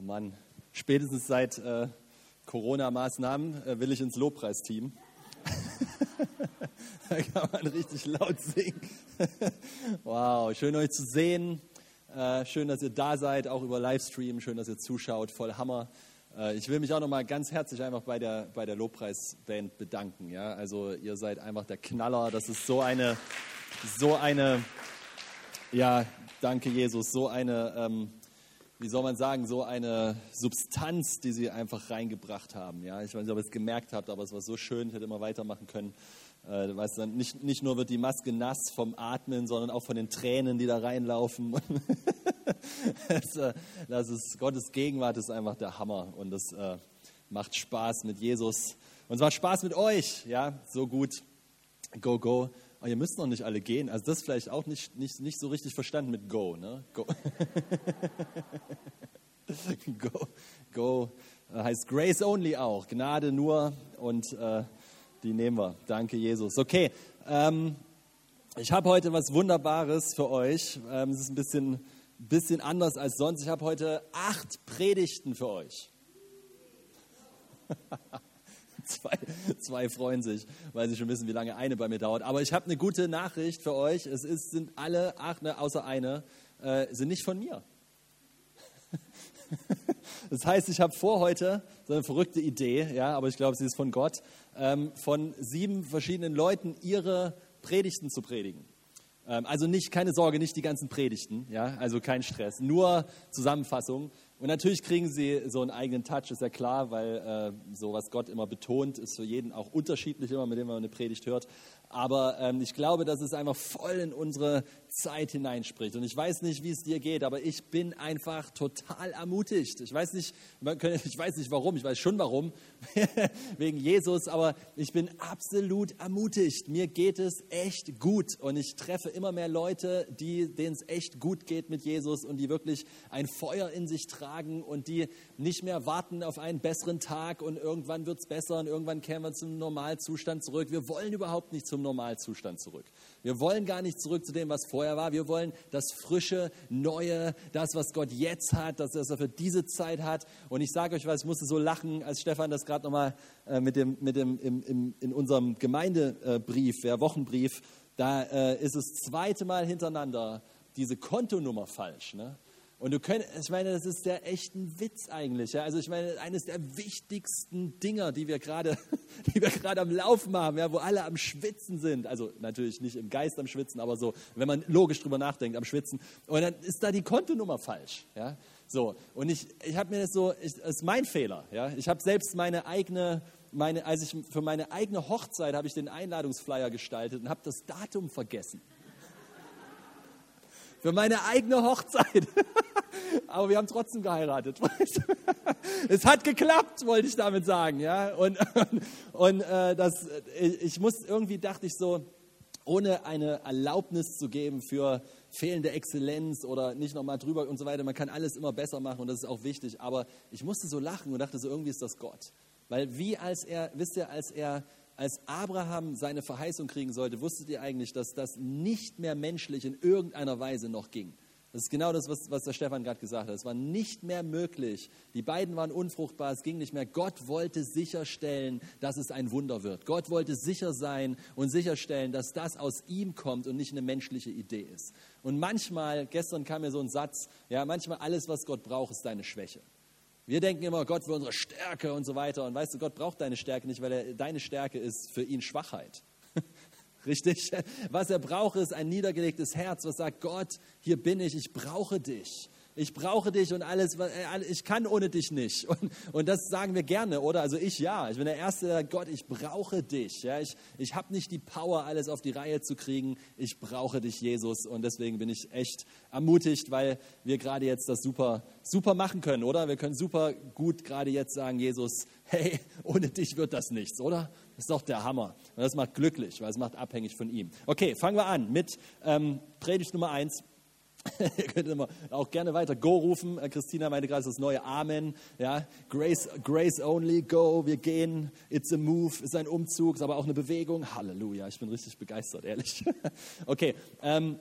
Oh Mann, spätestens seit äh, Corona-Maßnahmen äh, will ich ins Lobpreisteam. da kann man richtig laut singen. wow, schön euch zu sehen. Äh, schön, dass ihr da seid, auch über Livestream. Schön, dass ihr zuschaut. Voll Hammer. Äh, ich will mich auch nochmal ganz herzlich einfach bei der, bei der Lobpreisband bedanken. Ja? Also ihr seid einfach der Knaller. Das ist so eine, so eine, ja, danke Jesus, so eine ähm, wie soll man sagen, so eine Substanz, die sie einfach reingebracht haben. Ja, ich weiß nicht, ob ihr es gemerkt habt, aber es war so schön, ich hätte immer weitermachen können. Äh, weißt du, nicht, nicht nur wird die Maske nass vom Atmen, sondern auch von den Tränen, die da reinlaufen. das, äh, das, ist Gottes Gegenwart ist einfach der Hammer und das äh, macht Spaß mit Jesus und es macht Spaß mit euch. Ja, so gut. Go, go. Oh, ihr müsst noch nicht alle gehen. Also das vielleicht auch nicht, nicht, nicht so richtig verstanden mit Go. Ne? Go. go. Go heißt Grace Only auch. Gnade nur und äh, die nehmen wir. Danke, Jesus. Okay, ähm, ich habe heute was Wunderbares für euch. Ähm, es ist ein bisschen, bisschen anders als sonst. Ich habe heute acht Predigten für euch. zwei, zwei freuen sich, weil sie schon wissen, wie lange eine bei mir dauert. Aber ich habe eine gute Nachricht für euch. Es ist, sind alle acht, ne, außer eine, äh, sind nicht von mir. Das heißt, ich habe vor heute so eine verrückte Idee, ja, aber ich glaube, sie ist von Gott, ähm, von sieben verschiedenen Leuten ihre Predigten zu predigen. Ähm, also nicht, keine Sorge, nicht die ganzen Predigten, ja, also kein Stress, nur Zusammenfassungen. Und natürlich kriegen sie so einen eigenen Touch, ist ja klar, weil äh, so was Gott immer betont, ist für jeden auch unterschiedlich immer, mit dem man eine Predigt hört. Aber ähm, ich glaube, dass es einfach voll in unsere Zeit hineinspricht. Und ich weiß nicht, wie es dir geht, aber ich bin einfach total ermutigt. Ich weiß nicht, ich weiß nicht warum, ich weiß schon warum, wegen Jesus, aber ich bin absolut ermutigt. Mir geht es echt gut und ich treffe immer mehr Leute, denen es echt gut geht mit Jesus und die wirklich ein Feuer in sich tragen und die nicht mehr warten auf einen besseren Tag und irgendwann wird es besser und irgendwann kehren wir zum Normalzustand zurück. Wir wollen überhaupt nicht zum Normalzustand zurück. Wir wollen gar nicht zurück zu dem, was vorher war. Wir wollen das frische, neue, das, was Gott jetzt hat, das, was er für diese Zeit hat. Und ich sage euch was, ich musste so lachen, als Stefan das gerade nochmal äh, mit dem, mit dem, im, im, in unserem Gemeindebrief, der Wochenbrief, da äh, ist das zweite Mal hintereinander diese Kontonummer falsch. Ne? Und du könnt, ich meine, das ist der echten Witz eigentlich. Ja? Also ich meine, eines der wichtigsten Dinger, die wir gerade, die wir gerade am Laufen haben, ja, wo alle am Schwitzen sind. Also natürlich nicht im Geist am Schwitzen, aber so, wenn man logisch drüber nachdenkt, am Schwitzen. Und dann ist da die Kontonummer falsch. Ja? So. Und ich, ich habe mir das so, ich, das ist mein Fehler. Ja? Ich habe selbst meine eigene, meine, als ich für meine eigene Hochzeit habe ich den Einladungsflyer gestaltet und habe das Datum vergessen für meine eigene Hochzeit. Aber wir haben trotzdem geheiratet. es hat geklappt, wollte ich damit sagen. Ja? Und, und, und äh, das, ich muss irgendwie, dachte ich so, ohne eine Erlaubnis zu geben für fehlende Exzellenz oder nicht nochmal drüber und so weiter. Man kann alles immer besser machen und das ist auch wichtig. Aber ich musste so lachen und dachte so, irgendwie ist das Gott. Weil wie als er, wisst ihr, als er als Abraham seine Verheißung kriegen sollte, wusstet ihr eigentlich, dass das nicht mehr menschlich in irgendeiner Weise noch ging. Das ist genau das, was, was der Stefan gerade gesagt hat. Es war nicht mehr möglich. Die beiden waren unfruchtbar, es ging nicht mehr. Gott wollte sicherstellen, dass es ein Wunder wird. Gott wollte sicher sein und sicherstellen, dass das aus ihm kommt und nicht eine menschliche Idee ist. Und manchmal, gestern kam mir so ein Satz, ja, manchmal alles, was Gott braucht, ist deine Schwäche. Wir denken immer, Gott will unsere Stärke und so weiter. Und weißt du, Gott braucht deine Stärke nicht, weil er, deine Stärke ist für ihn Schwachheit. Richtig? Was er braucht, ist ein niedergelegtes Herz, was sagt, Gott, hier bin ich, ich brauche dich. Ich brauche dich und alles, äh, ich kann ohne dich nicht. Und, und das sagen wir gerne, oder? Also ich ja. Ich bin der Erste, der sagt, Gott, ich brauche dich. Ja, ich ich habe nicht die Power, alles auf die Reihe zu kriegen. Ich brauche dich, Jesus. Und deswegen bin ich echt ermutigt, weil wir gerade jetzt das super, super machen können, oder? Wir können super gut gerade jetzt sagen, Jesus, hey, ohne dich wird das nichts, oder? Das ist doch der Hammer. Und das macht glücklich, weil es macht abhängig von ihm. Okay, fangen wir an mit ähm, Predigt Nummer eins. Ihr könnt immer auch gerne weiter Go rufen. Äh, Christina meinte gerade das neue Amen. Ja, Grace, Grace only, go, wir gehen. It's a move, ist ein Umzug, ist aber auch eine Bewegung. Halleluja, ich bin richtig begeistert, ehrlich. okay, ähm,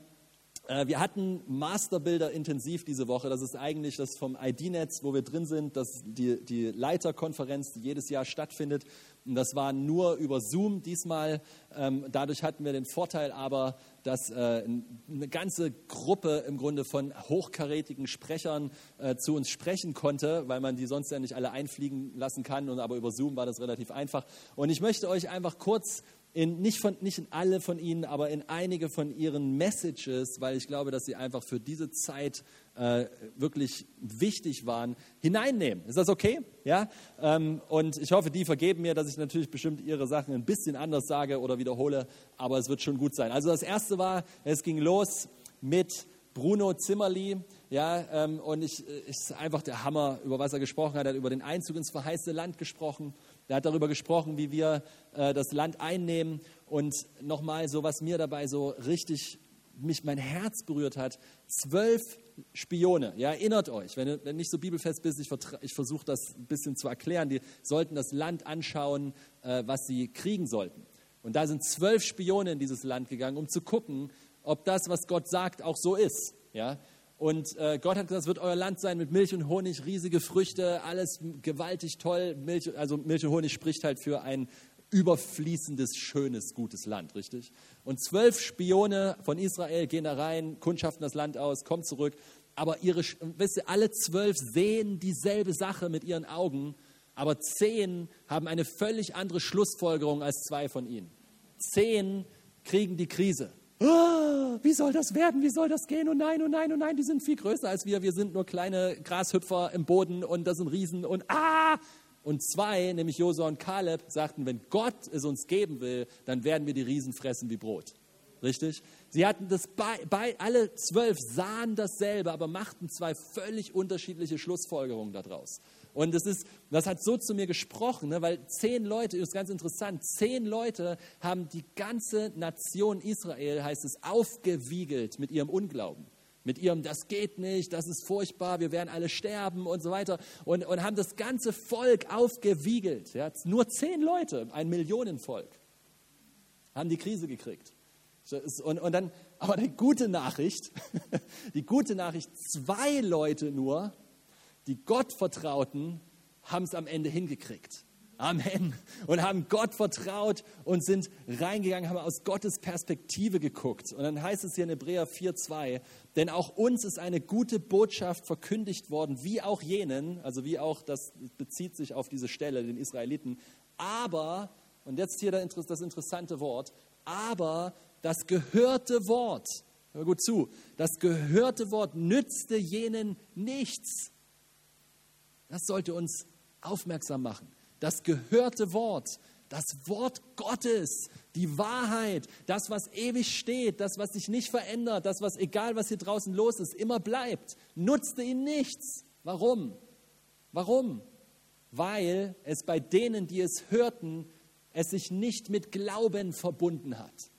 Äh, wir hatten Masterbilder intensiv diese Woche. Das ist eigentlich das vom ID-Netz, wo wir drin sind, das die, die Leiterkonferenz, die jedes Jahr stattfindet. Und das war nur über Zoom diesmal. Ähm, dadurch hatten wir den Vorteil aber, dass äh, eine ganze Gruppe im Grunde von hochkarätigen Sprechern äh, zu uns sprechen konnte, weil man die sonst ja nicht alle einfliegen lassen kann. Und aber über Zoom war das relativ einfach. Und ich möchte euch einfach kurz in, nicht, von, nicht in alle von ihnen, aber in einige von ihren Messages, weil ich glaube, dass sie einfach für diese Zeit äh, wirklich wichtig waren, hineinnehmen. Ist das okay? Ja? Ähm, und ich hoffe, die vergeben mir, dass ich natürlich bestimmt ihre Sachen ein bisschen anders sage oder wiederhole, aber es wird schon gut sein. Also das erste war, es ging los mit Bruno Zimmerli, ja, ähm, und ich, ist einfach der Hammer, über was er gesprochen hat. Er hat über den Einzug ins verheißte Land gesprochen. Er hat darüber gesprochen, wie wir äh, das Land einnehmen. Und nochmal, so was mir dabei so richtig mich mein Herz berührt hat, zwölf Spione, ja, erinnert euch, wenn du nicht so bibelfest bist, ich, ich versuche das ein bisschen zu erklären, die sollten das Land anschauen, äh, was sie kriegen sollten. Und da sind zwölf Spione in dieses Land gegangen, um zu gucken, ob das, was Gott sagt, auch so ist. Ja? Und äh, Gott hat gesagt, es wird euer Land sein mit Milch und Honig, riesige Früchte, alles gewaltig toll. Milch, also Milch und Honig spricht halt für ein überfließendes, schönes, gutes Land, richtig? Und zwölf Spione von Israel gehen da rein, kundschaften das Land aus, kommen zurück. Aber ihre, wisst ihr, alle zwölf sehen dieselbe Sache mit ihren Augen, aber zehn haben eine völlig andere Schlussfolgerung als zwei von ihnen. Zehn kriegen die Krise oh, wie soll das werden, wie soll das gehen? Und nein, und nein, und nein, die sind viel größer als wir. Wir sind nur kleine Grashüpfer im Boden und das sind Riesen und ah! Und zwei, nämlich Josua und Kaleb, sagten, wenn Gott es uns geben will, dann werden wir die Riesen fressen wie Brot. Richtig? Sie hatten das bei, bei alle zwölf sahen dasselbe, aber machten zwei völlig unterschiedliche Schlussfolgerungen daraus. Und das, ist, das hat so zu mir gesprochen, ne, weil zehn Leute, ist ganz interessant, zehn Leute haben die ganze Nation Israel, heißt es, aufgewiegelt mit ihrem Unglauben. Mit ihrem, das geht nicht, das ist furchtbar, wir werden alle sterben und so weiter. Und, und haben das ganze Volk aufgewiegelt. Ja. Nur zehn Leute, ein Millionenvolk, haben die Krise gekriegt. Und, und dann, aber die gute Nachricht, die gute Nachricht, zwei Leute nur die Gott vertrauten, haben es am Ende hingekriegt. Amen. Und haben Gott vertraut und sind reingegangen, haben aus Gottes Perspektive geguckt. Und dann heißt es hier in Hebräer 4,2, denn auch uns ist eine gute Botschaft verkündigt worden, wie auch jenen, also wie auch, das bezieht sich auf diese Stelle, den Israeliten. Aber, und jetzt hier das interessante Wort, aber das gehörte Wort, hör gut zu, das gehörte Wort nützte jenen nichts das sollte uns aufmerksam machen. Das gehörte Wort, das Wort Gottes, die Wahrheit, das, was ewig steht, das, was sich nicht verändert, das, was egal, was hier draußen los ist, immer bleibt, nutzte ihm nichts. Warum? Warum? Weil es bei denen, die es hörten, es sich nicht mit Glauben verbunden hat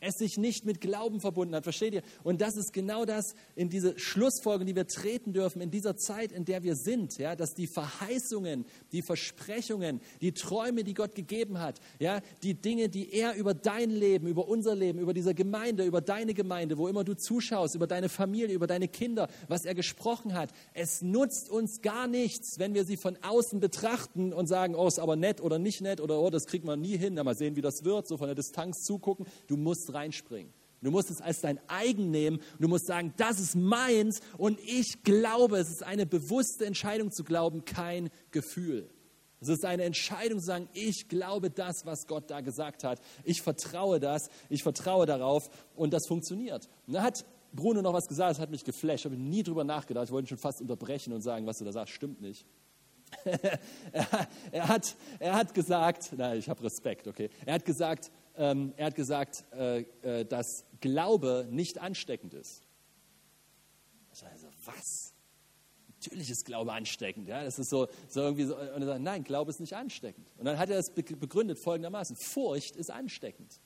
es sich nicht mit Glauben verbunden hat. Versteht ihr? Und das ist genau das in diese Schlussfolgerung, die wir treten dürfen in dieser Zeit, in der wir sind, ja, dass die Verheißungen, die Versprechungen, die Träume, die Gott gegeben hat, ja, die Dinge, die er über dein Leben, über unser Leben, über diese Gemeinde, über deine Gemeinde, wo immer du zuschaust, über deine Familie, über deine Kinder, was er gesprochen hat, es nutzt uns gar nichts, wenn wir sie von außen betrachten und sagen, oh, ist aber nett oder nicht nett oder oh, das kriegt man nie hin, Na, mal sehen, wie das wird, so von der Distanz zugucken. Du musst reinspringen. Du musst es als dein eigen nehmen. Du musst sagen, das ist meins und ich glaube. Es ist eine bewusste Entscheidung zu glauben, kein Gefühl. Es ist eine Entscheidung zu sagen, ich glaube das, was Gott da gesagt hat. Ich vertraue das, ich vertraue darauf und das funktioniert. Und da hat Bruno noch was gesagt, das hat mich geflasht. Habe nie drüber nachgedacht. Ich wollte ihn schon fast unterbrechen und sagen, was du da sagst, stimmt nicht. er, hat, er hat gesagt, nein, ich habe Respekt, okay. Er hat gesagt, ähm, er hat gesagt, äh, äh, dass Glaube nicht ansteckend ist. Also, was? Natürlich ist Glaube ansteckend. Ja? Das ist so, so irgendwie so. Und er sagt, nein, Glaube ist nicht ansteckend. Und dann hat er es begründet folgendermaßen: Furcht ist ansteckend.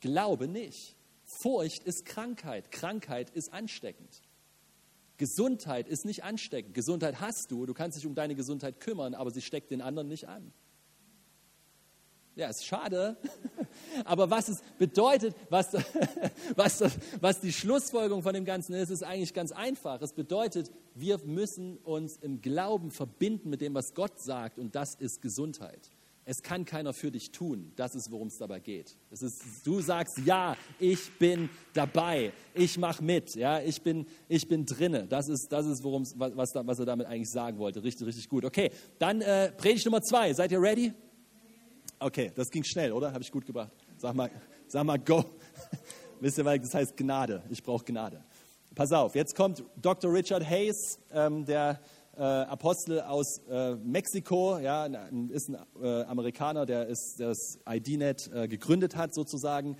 Glaube nicht. Furcht ist Krankheit. Krankheit ist ansteckend. Gesundheit ist nicht ansteckend. Gesundheit hast du, du kannst dich um deine Gesundheit kümmern, aber sie steckt den anderen nicht an. Ja, ist schade. Aber was es bedeutet, was, was, was die Schlussfolgerung von dem Ganzen ist, ist eigentlich ganz einfach. Es bedeutet, wir müssen uns im Glauben verbinden mit dem, was Gott sagt, und das ist Gesundheit. Es kann keiner für dich tun. Das ist, worum es dabei geht. Es ist, du sagst, ja, ich bin dabei, ich mache mit, ja, ich bin, ich bin drinne. Das ist, das ist was, was, was er damit eigentlich sagen wollte. Richtig, richtig gut. Okay, dann äh, Predigt Nummer zwei. Seid ihr ready? Okay, das ging schnell, oder? Habe ich gut gebracht. Sag mal, sag mal, go. Wisst ihr, weil das heißt Gnade. Ich brauche Gnade. Pass auf, jetzt kommt Dr. Richard Hayes, ähm, der äh, Apostel aus äh, Mexiko, ja, ist ein äh, Amerikaner, der ist, das IDNet äh, gegründet hat sozusagen.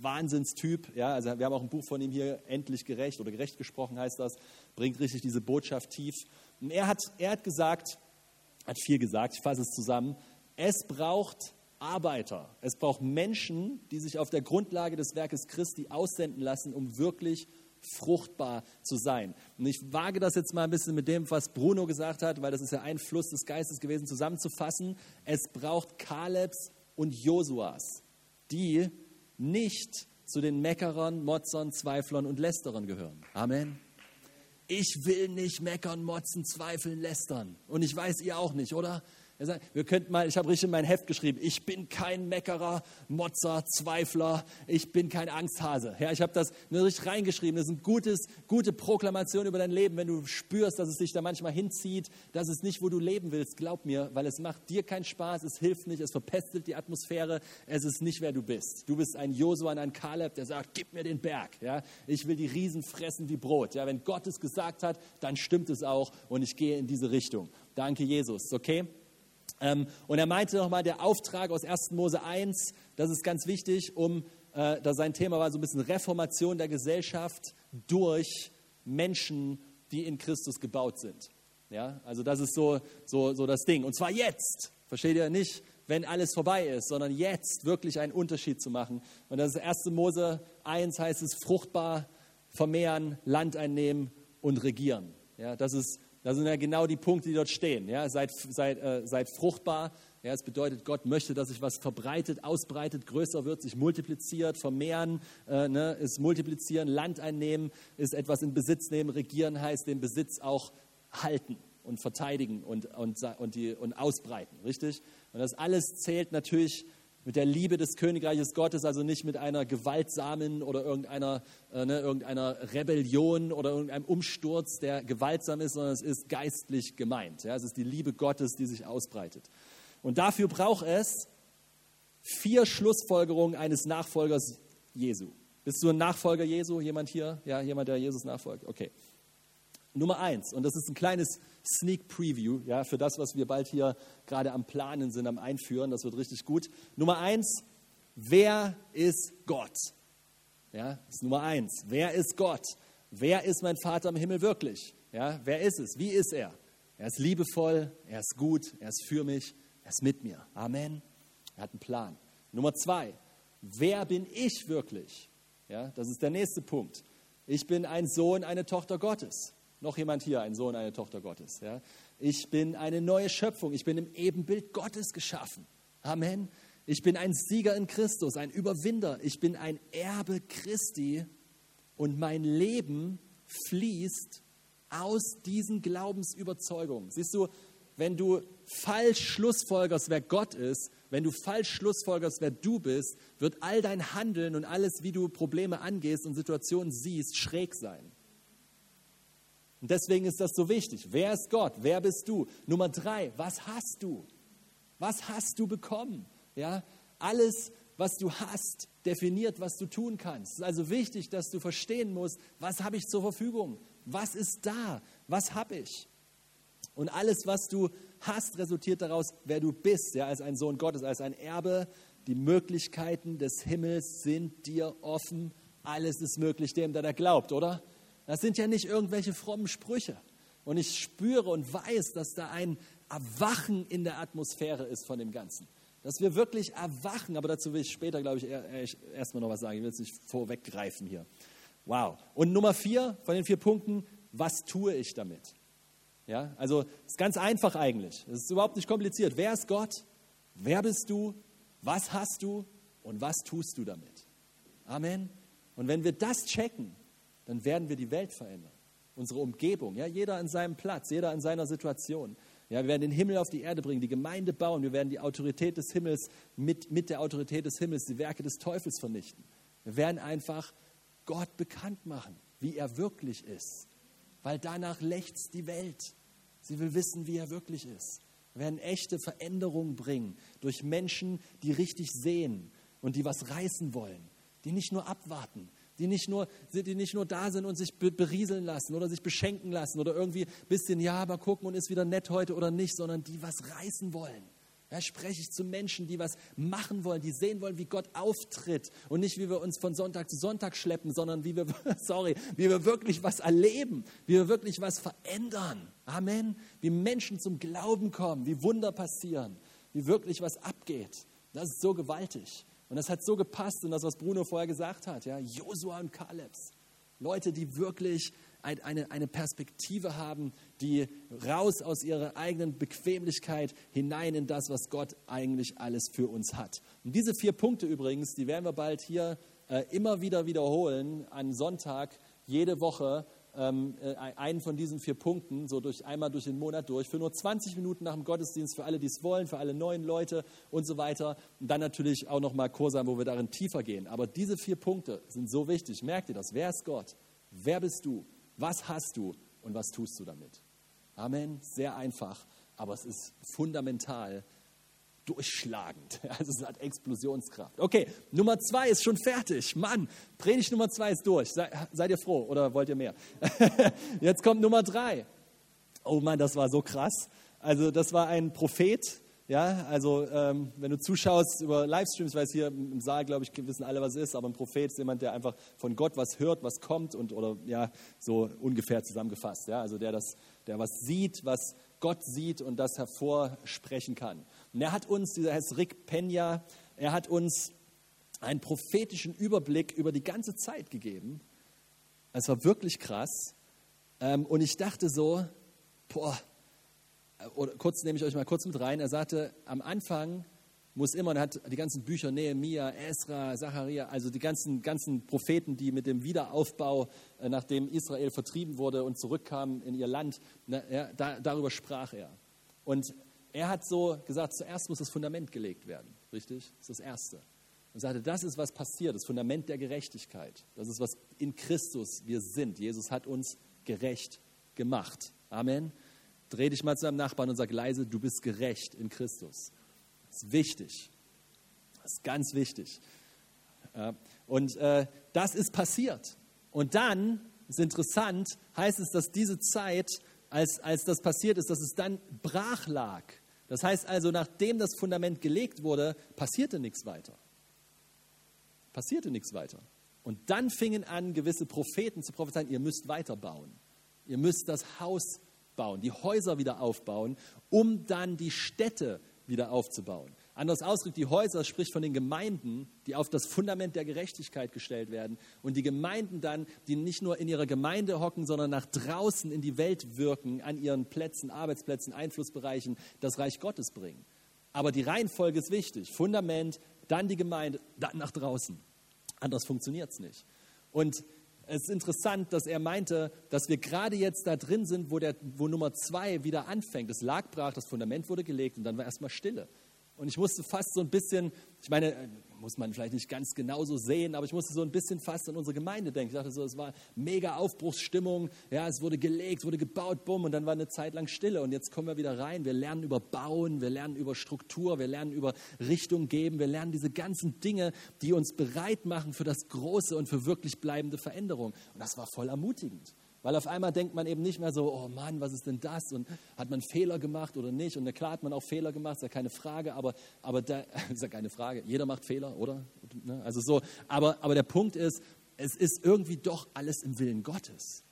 Wahnsinnstyp, ja, also wir haben auch ein Buch von ihm hier, Endlich gerecht oder gerecht gesprochen heißt das, bringt richtig diese Botschaft tief. Und er hat, er hat gesagt, hat viel gesagt, ich fasse es zusammen, es braucht Arbeiter, es braucht Menschen, die sich auf der Grundlage des Werkes Christi aussenden lassen, um wirklich fruchtbar zu sein. Und ich wage das jetzt mal ein bisschen mit dem, was Bruno gesagt hat, weil das ist ja ein Fluss des Geistes gewesen, zusammenzufassen. Es braucht Kalebs und Josuas, die nicht zu den Meckerern, Motzern, Zweiflern und Lästerern gehören. Amen. Ich will nicht meckern, motzen, zweifeln, lästern. Und ich weiß, ihr auch nicht, oder? Wir könnten mal, ich habe richtig in mein Heft geschrieben, ich bin kein Meckerer, Motzer, Zweifler, ich bin kein Angsthase. Ja, ich habe das richtig reingeschrieben. Das ist eine gutes, gute Proklamation über dein Leben, wenn du spürst, dass es dich da manchmal hinzieht. Das ist nicht, wo du leben willst, glaub mir, weil es macht dir keinen Spaß, es hilft nicht, es verpestet die Atmosphäre, es ist nicht, wer du bist. Du bist ein Josua und ein Kaleb, der sagt, gib mir den Berg. Ja, ich will die Riesen fressen wie Brot. Ja, wenn Gott es gesagt hat, dann stimmt es auch und ich gehe in diese Richtung. Danke, Jesus. Okay? Ähm, und er meinte nochmal, der Auftrag aus 1. Mose 1, das ist ganz wichtig, um, äh, da sein Thema war so ein bisschen Reformation der Gesellschaft durch Menschen, die in Christus gebaut sind. Ja, also das ist so, so, so das Ding. Und zwar jetzt, versteht ihr nicht, wenn alles vorbei ist, sondern jetzt wirklich einen Unterschied zu machen. Und das ist 1. Mose 1 heißt es fruchtbar vermehren, Land einnehmen und regieren. Ja, das ist das sind ja genau die Punkte, die dort stehen. Ja, seid, seid, äh, seid fruchtbar. Ja, es bedeutet, Gott möchte, dass sich was verbreitet, ausbreitet, größer wird, sich multipliziert, vermehren, äh, ne, ist multiplizieren, Land einnehmen, ist etwas in Besitz nehmen, regieren heißt den Besitz auch halten und verteidigen und, und, und, die, und ausbreiten, richtig? Und das alles zählt natürlich mit der Liebe des Königreiches Gottes, also nicht mit einer gewaltsamen oder irgendeiner, äh, ne, irgendeiner Rebellion oder irgendeinem Umsturz, der gewaltsam ist, sondern es ist geistlich gemeint. Ja? Es ist die Liebe Gottes, die sich ausbreitet. Und dafür braucht es vier Schlussfolgerungen eines Nachfolgers Jesu. Bist du ein Nachfolger Jesu? Jemand hier? Ja, jemand, der Jesus nachfolgt? Okay. Nummer eins, und das ist ein kleines Sneak Preview ja, für das, was wir bald hier gerade am Planen sind, am Einführen. Das wird richtig gut. Nummer eins, wer ist Gott? Ja, das ist Nummer eins. Wer ist Gott? Wer ist mein Vater im Himmel wirklich? Ja, wer ist es? Wie ist er? Er ist liebevoll, er ist gut, er ist für mich, er ist mit mir. Amen. Er hat einen Plan. Nummer zwei, wer bin ich wirklich? Ja, das ist der nächste Punkt. Ich bin ein Sohn, eine Tochter Gottes. Noch jemand hier, ein Sohn, eine Tochter Gottes. Ja? Ich bin eine neue Schöpfung. Ich bin im Ebenbild Gottes geschaffen. Amen. Ich bin ein Sieger in Christus, ein Überwinder. Ich bin ein Erbe Christi und mein Leben fließt aus diesen Glaubensüberzeugungen. Siehst du, wenn du falsch schlussfolgerst, wer Gott ist, wenn du falsch schlussfolgerst, wer du bist, wird all dein Handeln und alles, wie du Probleme angehst und Situationen siehst, schräg sein. Und deswegen ist das so wichtig. Wer ist Gott? Wer bist du? Nummer drei, was hast du? Was hast du bekommen? Ja, alles, was du hast, definiert, was du tun kannst. Es ist also wichtig, dass du verstehen musst, was habe ich zur Verfügung? Was ist da? Was habe ich? Und alles, was du hast, resultiert daraus, wer du bist, ja, als ein Sohn Gottes, als ein Erbe. Die Möglichkeiten des Himmels sind dir offen. Alles ist möglich dem, der da glaubt, oder? Das sind ja nicht irgendwelche frommen Sprüche. Und ich spüre und weiß, dass da ein Erwachen in der Atmosphäre ist von dem Ganzen. Dass wir wirklich erwachen, aber dazu will ich später, glaube ich, erstmal noch was sagen. Ich will es nicht vorweggreifen hier. Wow. Und Nummer vier von den vier Punkten, was tue ich damit? Ja, also es ist ganz einfach eigentlich. Es ist überhaupt nicht kompliziert. Wer ist Gott? Wer bist du? Was hast du und was tust du damit? Amen. Und wenn wir das checken, dann werden wir die Welt verändern. Unsere Umgebung, ja, jeder an seinem Platz, jeder in seiner Situation. Ja, wir werden den Himmel auf die Erde bringen, die Gemeinde bauen, wir werden die Autorität des Himmels mit, mit der Autorität des Himmels die Werke des Teufels vernichten. Wir werden einfach Gott bekannt machen, wie er wirklich ist, weil danach lechzt die Welt. Sie will wissen, wie er wirklich ist. Wir werden echte Veränderungen bringen durch Menschen, die richtig sehen und die was reißen wollen, die nicht nur abwarten, die nicht nur, die nicht nur da sind und sich berieseln lassen oder sich beschenken lassen oder irgendwie ein bisschen, ja, mal gucken und ist wieder nett heute oder nicht, sondern die was reißen wollen. Ja, spreche ich zu Menschen, die was machen wollen, die sehen wollen, wie Gott auftritt und nicht, wie wir uns von Sonntag zu Sonntag schleppen, sondern wie wir, sorry, wie wir wirklich was erleben, wie wir wirklich was verändern. Amen. Wie Menschen zum Glauben kommen, wie Wunder passieren, wie wirklich was abgeht. Das ist so gewaltig. Und das hat so gepasst in das, was Bruno vorher gesagt hat. Ja, Josua und Kalebs. Leute, die wirklich eine, eine Perspektive haben, die raus aus ihrer eigenen Bequemlichkeit hinein in das, was Gott eigentlich alles für uns hat. Und diese vier Punkte übrigens, die werden wir bald hier äh, immer wieder wiederholen, an Sonntag, jede Woche ähm, äh, einen von diesen vier Punkten, so durch, einmal durch den Monat durch, für nur 20 Minuten nach dem Gottesdienst, für alle, die es wollen, für alle neuen Leute und so weiter. Und dann natürlich auch nochmal Kurse haben, wo wir darin tiefer gehen. Aber diese vier Punkte sind so wichtig. Merkt ihr das? Wer ist Gott? Wer bist du? Was hast du? Und was tust du damit? Amen. Sehr einfach, aber es ist fundamental durchschlagend. Also es hat Explosionskraft. Okay, Nummer zwei ist schon fertig. Mann, Predigt Nummer zwei ist durch. Sei, seid ihr froh oder wollt ihr mehr? Jetzt kommt Nummer drei. Oh Mann, das war so krass. Also das war ein Prophet. Ja, also ähm, wenn du zuschaust über Livestreams, weiß hier im Saal, glaube ich, wissen alle, was es ist, aber ein Prophet ist jemand, der einfach von Gott was hört, was kommt und oder ja, so ungefähr zusammengefasst. Ja, also der das, der was sieht, was Gott sieht und das hervorsprechen kann. Und er hat uns, dieser heißt Rick Pena, er hat uns einen prophetischen Überblick über die ganze Zeit gegeben. Es war wirklich krass. Ähm, und ich dachte so, boah, oder kurz nehme ich euch mal kurz mit rein. Er sagte, am Anfang muss immer, und er hat die ganzen Bücher, Nehemiah, Esra, Zacharia, also die ganzen, ganzen Propheten, die mit dem Wiederaufbau, äh, nachdem Israel vertrieben wurde und zurückkam in ihr Land, ja, da, darüber sprach er. Und er hat so gesagt, zuerst muss das Fundament gelegt werden, richtig? Das ist das Erste. Und sagte, das ist, was passiert, das Fundament der Gerechtigkeit. Das ist, was in Christus wir sind. Jesus hat uns gerecht gemacht. Amen. Dreh dich mal zu deinem Nachbarn und sag leise, du bist gerecht in Christus. Das ist wichtig. Das ist ganz wichtig. Und äh, das ist passiert. Und dann, ist interessant, heißt es, dass diese Zeit, als, als das passiert ist, dass es dann brach lag. Das heißt also, nachdem das Fundament gelegt wurde, passierte nichts weiter. Passierte nichts weiter. Und dann fingen an, gewisse Propheten zu prophezeien, ihr müsst weiterbauen. Ihr müsst das Haus bauen, die Häuser wieder aufbauen, um dann die Städte wieder aufzubauen. Anders ausgedrückt, die Häuser spricht von den Gemeinden, die auf das Fundament der Gerechtigkeit gestellt werden. Und die Gemeinden dann, die nicht nur in ihrer Gemeinde hocken, sondern nach draußen in die Welt wirken, an ihren Plätzen, Arbeitsplätzen, Einflussbereichen, das Reich Gottes bringen. Aber die Reihenfolge ist wichtig. Fundament, dann die Gemeinde, dann nach draußen. Anders funktioniert es nicht. Und es ist interessant, dass er meinte, dass wir gerade jetzt da drin sind, wo, der, wo Nummer zwei wieder anfängt. Es lag brach, das Fundament wurde gelegt und dann war erstmal Stille. Und ich musste fast so ein bisschen, ich meine, äh, muss man vielleicht nicht ganz genauso sehen, aber ich musste so ein bisschen fast an unsere Gemeinde denken. Ich dachte so, es war mega Aufbruchsstimmung, ja, es wurde gelegt, wurde gebaut, bumm, und dann war eine Zeit lang Stille. Und jetzt kommen wir wieder rein. Wir lernen über Bauen, wir lernen über Struktur, wir lernen über Richtung geben, wir lernen diese ganzen Dinge, die uns bereit machen für das Große und für wirklich bleibende Veränderung. Und das war voll ermutigend. Weil auf einmal denkt man eben nicht mehr so, oh Mann, was ist denn das? Und hat man Fehler gemacht oder nicht? Und klar hat man auch Fehler gemacht, ist ja keine Frage, aber, aber da, ist ja keine Frage. Jeder macht Fehler, oder? Ne? Also so, aber, aber der Punkt ist, es ist irgendwie doch alles im Willen Gottes.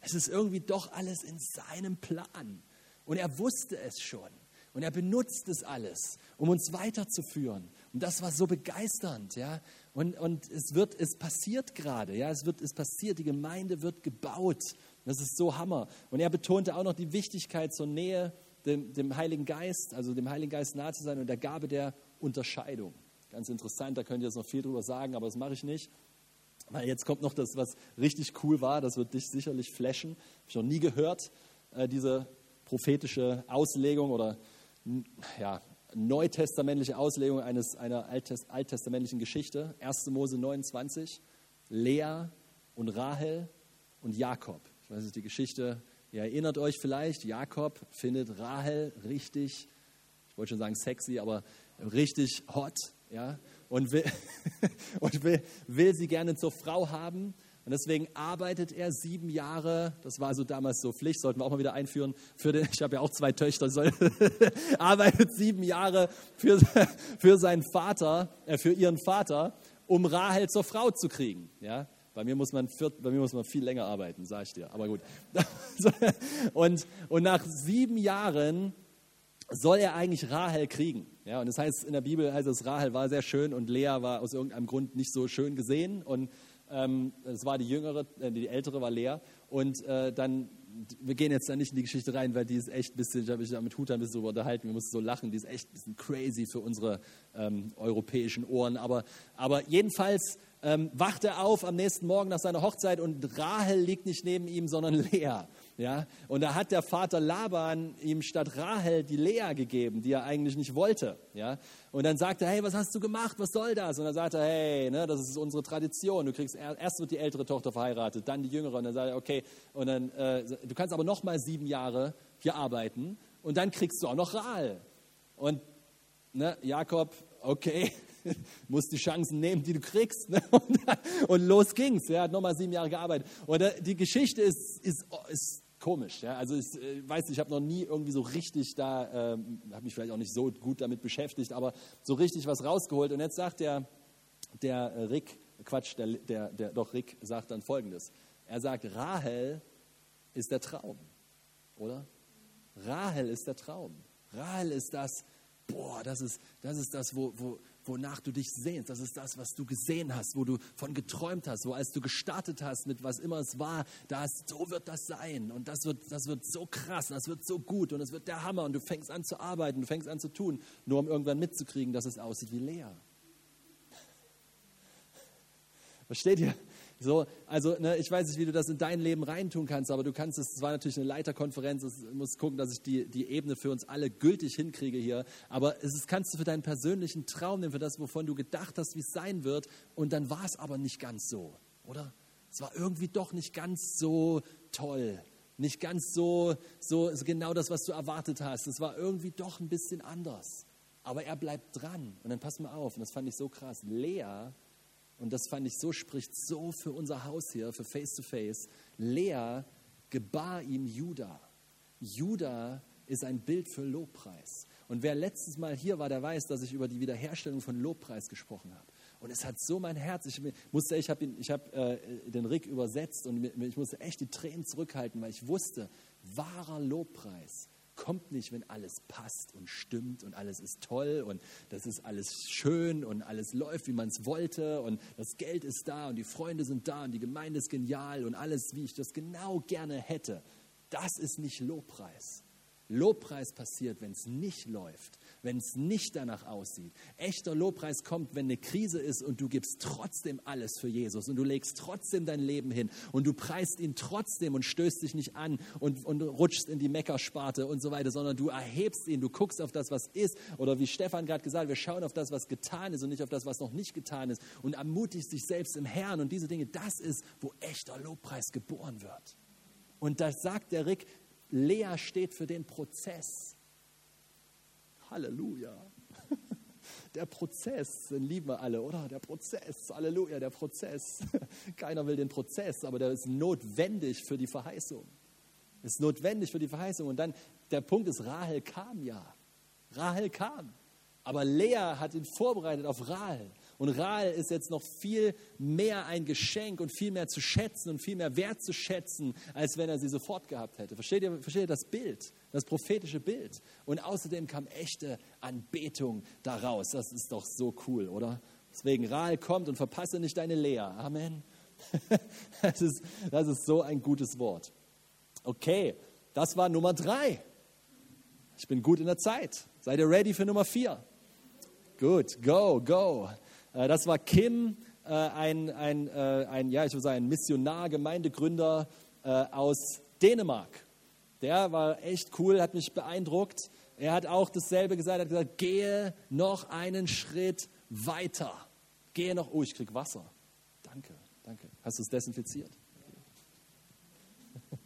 Es ist irgendwie doch alles in seinem Plan. Und er wusste es schon. Und er benutzt es alles, um uns weiterzuführen. Und das war so begeisternd, ja. Und, und es wird, es passiert gerade, ja, es wird, es passiert, die Gemeinde wird gebaut. Das ist so Hammer. Und er betonte auch noch die Wichtigkeit zur Nähe dem, dem Heiligen Geist, also dem Heiligen Geist nahe zu sein und der Gabe der Unterscheidung. Ganz interessant, da könnt ihr jetzt noch viel drüber sagen, aber das mache ich nicht. Weil jetzt kommt noch das, was richtig cool war, das wird dich sicherlich flashen. Habe ich noch nie gehört, äh, diese prophetische Auslegung oder ja, neutestamentliche Auslegung eines, einer alttest, alttestamentlichen Geschichte. 1. Mose 29, Lea und Rahel und Jakob. Ich weiß nicht, die Geschichte, ihr erinnert euch vielleicht, Jakob findet Rahel richtig, ich wollte schon sagen sexy, aber richtig hot, ja, und will, und will, will sie gerne zur Frau haben. Und deswegen arbeitet er sieben Jahre, das war so damals so Pflicht, sollten wir auch mal wieder einführen, für den, ich habe ja auch zwei Töchter, soll, arbeitet sieben Jahre für, für seinen Vater, äh, für ihren Vater, um Rahel zur Frau zu kriegen. Ja? Bei mir, muss man bei mir muss man viel länger arbeiten, sage ich dir, aber gut. und, und nach sieben Jahren soll er eigentlich Rahel kriegen. Ja, und das heißt, in der Bibel heißt es, Rahel war sehr schön und Lea war aus irgendeinem Grund nicht so schön gesehen. Und ähm, es war die jüngere, äh, die ältere war Lea. Und äh, dann, wir gehen jetzt da nicht in die Geschichte rein, weil die ist echt ein bisschen, ich habe mich da mit Hutan ein bisschen unterhalten, wir mussten so lachen, die ist echt ein bisschen crazy für unsere ähm, europäischen Ohren. Aber, aber jedenfalls ähm, wacht er auf am nächsten Morgen nach seiner Hochzeit und Rahel liegt nicht neben ihm, sondern Lea. Ja? Und da hat der Vater Laban ihm statt Rahel die Lea gegeben, die er eigentlich nicht wollte. Ja? Und dann sagt er, hey, was hast du gemacht? Was soll das? Und dann sagt er, hey, ne, das ist unsere Tradition. Du kriegst erst wird die ältere Tochter verheiratet, dann die jüngere. Und dann sagt er, okay, und dann, äh, du kannst aber noch mal sieben Jahre hier arbeiten und dann kriegst du auch noch Rahel. Und ne, Jakob, okay, musst die Chancen nehmen, die du kriegst. Ne? Und, und, los ging's. Er hat nochmal sieben Jahre gearbeitet. Und die Geschichte ist, ist, ist komisch. Ja? Also ich äh, weiß ich habe noch nie irgendwie so richtig da, ähm, habe mich vielleicht auch nicht so gut damit beschäftigt, aber so richtig was rausgeholt. Und jetzt sagt der, der Rick, Quatsch, der, der, der, doch Rick sagt dann Folgendes. Er sagt, Rahel ist der Traum, oder? Rahel ist der Traum. Rahel ist das, boah, das ist das, ist das wo, wo, wonach du dich sehnst. Das ist das, was du gesehen hast, wo du von geträumt hast, wo als du gestartet hast mit was immer es war, da ist, so wird das sein und das wird, das wird so krass, das wird so gut und es wird der Hammer und du fängst an zu arbeiten, du fängst an zu tun, nur um irgendwann mitzukriegen, dass es aussieht wie Lea. Versteht ihr? So, also ne, ich weiß nicht, wie du das in dein Leben reintun kannst, aber du kannst es, es war natürlich eine Leiterkonferenz, ich muss gucken, dass ich die, die Ebene für uns alle gültig hinkriege hier, aber es ist, kannst du für deinen persönlichen Traum nehmen, für das, wovon du gedacht hast, wie es sein wird und dann war es aber nicht ganz so, oder? Es war irgendwie doch nicht ganz so toll, nicht ganz so, so genau das, was du erwartet hast. Es war irgendwie doch ein bisschen anders. Aber er bleibt dran. Und dann pass mal auf, und das fand ich so krass. Lea und das fand ich so, spricht so für unser Haus hier, für Face to Face. Lea gebar ihm Judah. Judah ist ein Bild für Lobpreis. Und wer letztes Mal hier war, der weiß, dass ich über die Wiederherstellung von Lobpreis gesprochen habe. Und es hat so mein Herz, ich musste, ich habe hab, äh, den Rick übersetzt und ich musste echt die Tränen zurückhalten, weil ich wusste, wahrer Lobpreis kommt nicht, wenn alles passt und stimmt und alles ist toll und das ist alles schön und alles läuft, wie man es wollte und das Geld ist da und die Freunde sind da und die Gemeinde ist genial und alles, wie ich das genau gerne hätte. Das ist nicht Lobpreis. Lobpreis passiert, wenn es nicht läuft, wenn es nicht danach aussieht. Echter Lobpreis kommt, wenn eine Krise ist und du gibst trotzdem alles für Jesus und du legst trotzdem dein Leben hin und du preist ihn trotzdem und stößt dich nicht an und, und rutschst in die Meckersparte und so weiter, sondern du erhebst ihn, du guckst auf das, was ist oder wie Stefan gerade gesagt, wir schauen auf das, was getan ist und nicht auf das, was noch nicht getan ist und ermutigst dich selbst im Herrn und diese Dinge, das ist, wo echter Lobpreis geboren wird. Und das sagt der Rick, Lea steht für den Prozess. Halleluja. Der Prozess, den lieben wir alle, oder? Der Prozess, Halleluja, der Prozess. Keiner will den Prozess, aber der ist notwendig für die Verheißung. Ist notwendig für die Verheißung. Und dann, der Punkt ist, Rahel kam ja. Rahel kam. Aber Lea hat ihn vorbereitet auf Rahel. Und Rahel ist jetzt noch viel mehr ein Geschenk und viel mehr zu schätzen und viel mehr wertzuschätzen, als wenn er sie sofort gehabt hätte. Versteht ihr, versteht ihr das Bild, das prophetische Bild? Und außerdem kam echte Anbetung daraus. Das ist doch so cool, oder? Deswegen, Rahel kommt und verpasse nicht deine Lea. Amen. Das ist, das ist so ein gutes Wort. Okay, das war Nummer drei. Ich bin gut in der Zeit. Seid ihr ready für Nummer vier? Gut, go, go. Äh, das war Kim, äh, ein, ein, äh, ein, ja, ich würde sagen, ein Missionar, Gemeindegründer aus Dänemark. Der war echt cool, hat mich beeindruckt. Er hat auch dasselbe gesagt, er hat gesagt, gehe noch einen Schritt weiter. Gehe noch, oh, ich krieg Wasser. Danke, danke. Hast du es desinfiziert?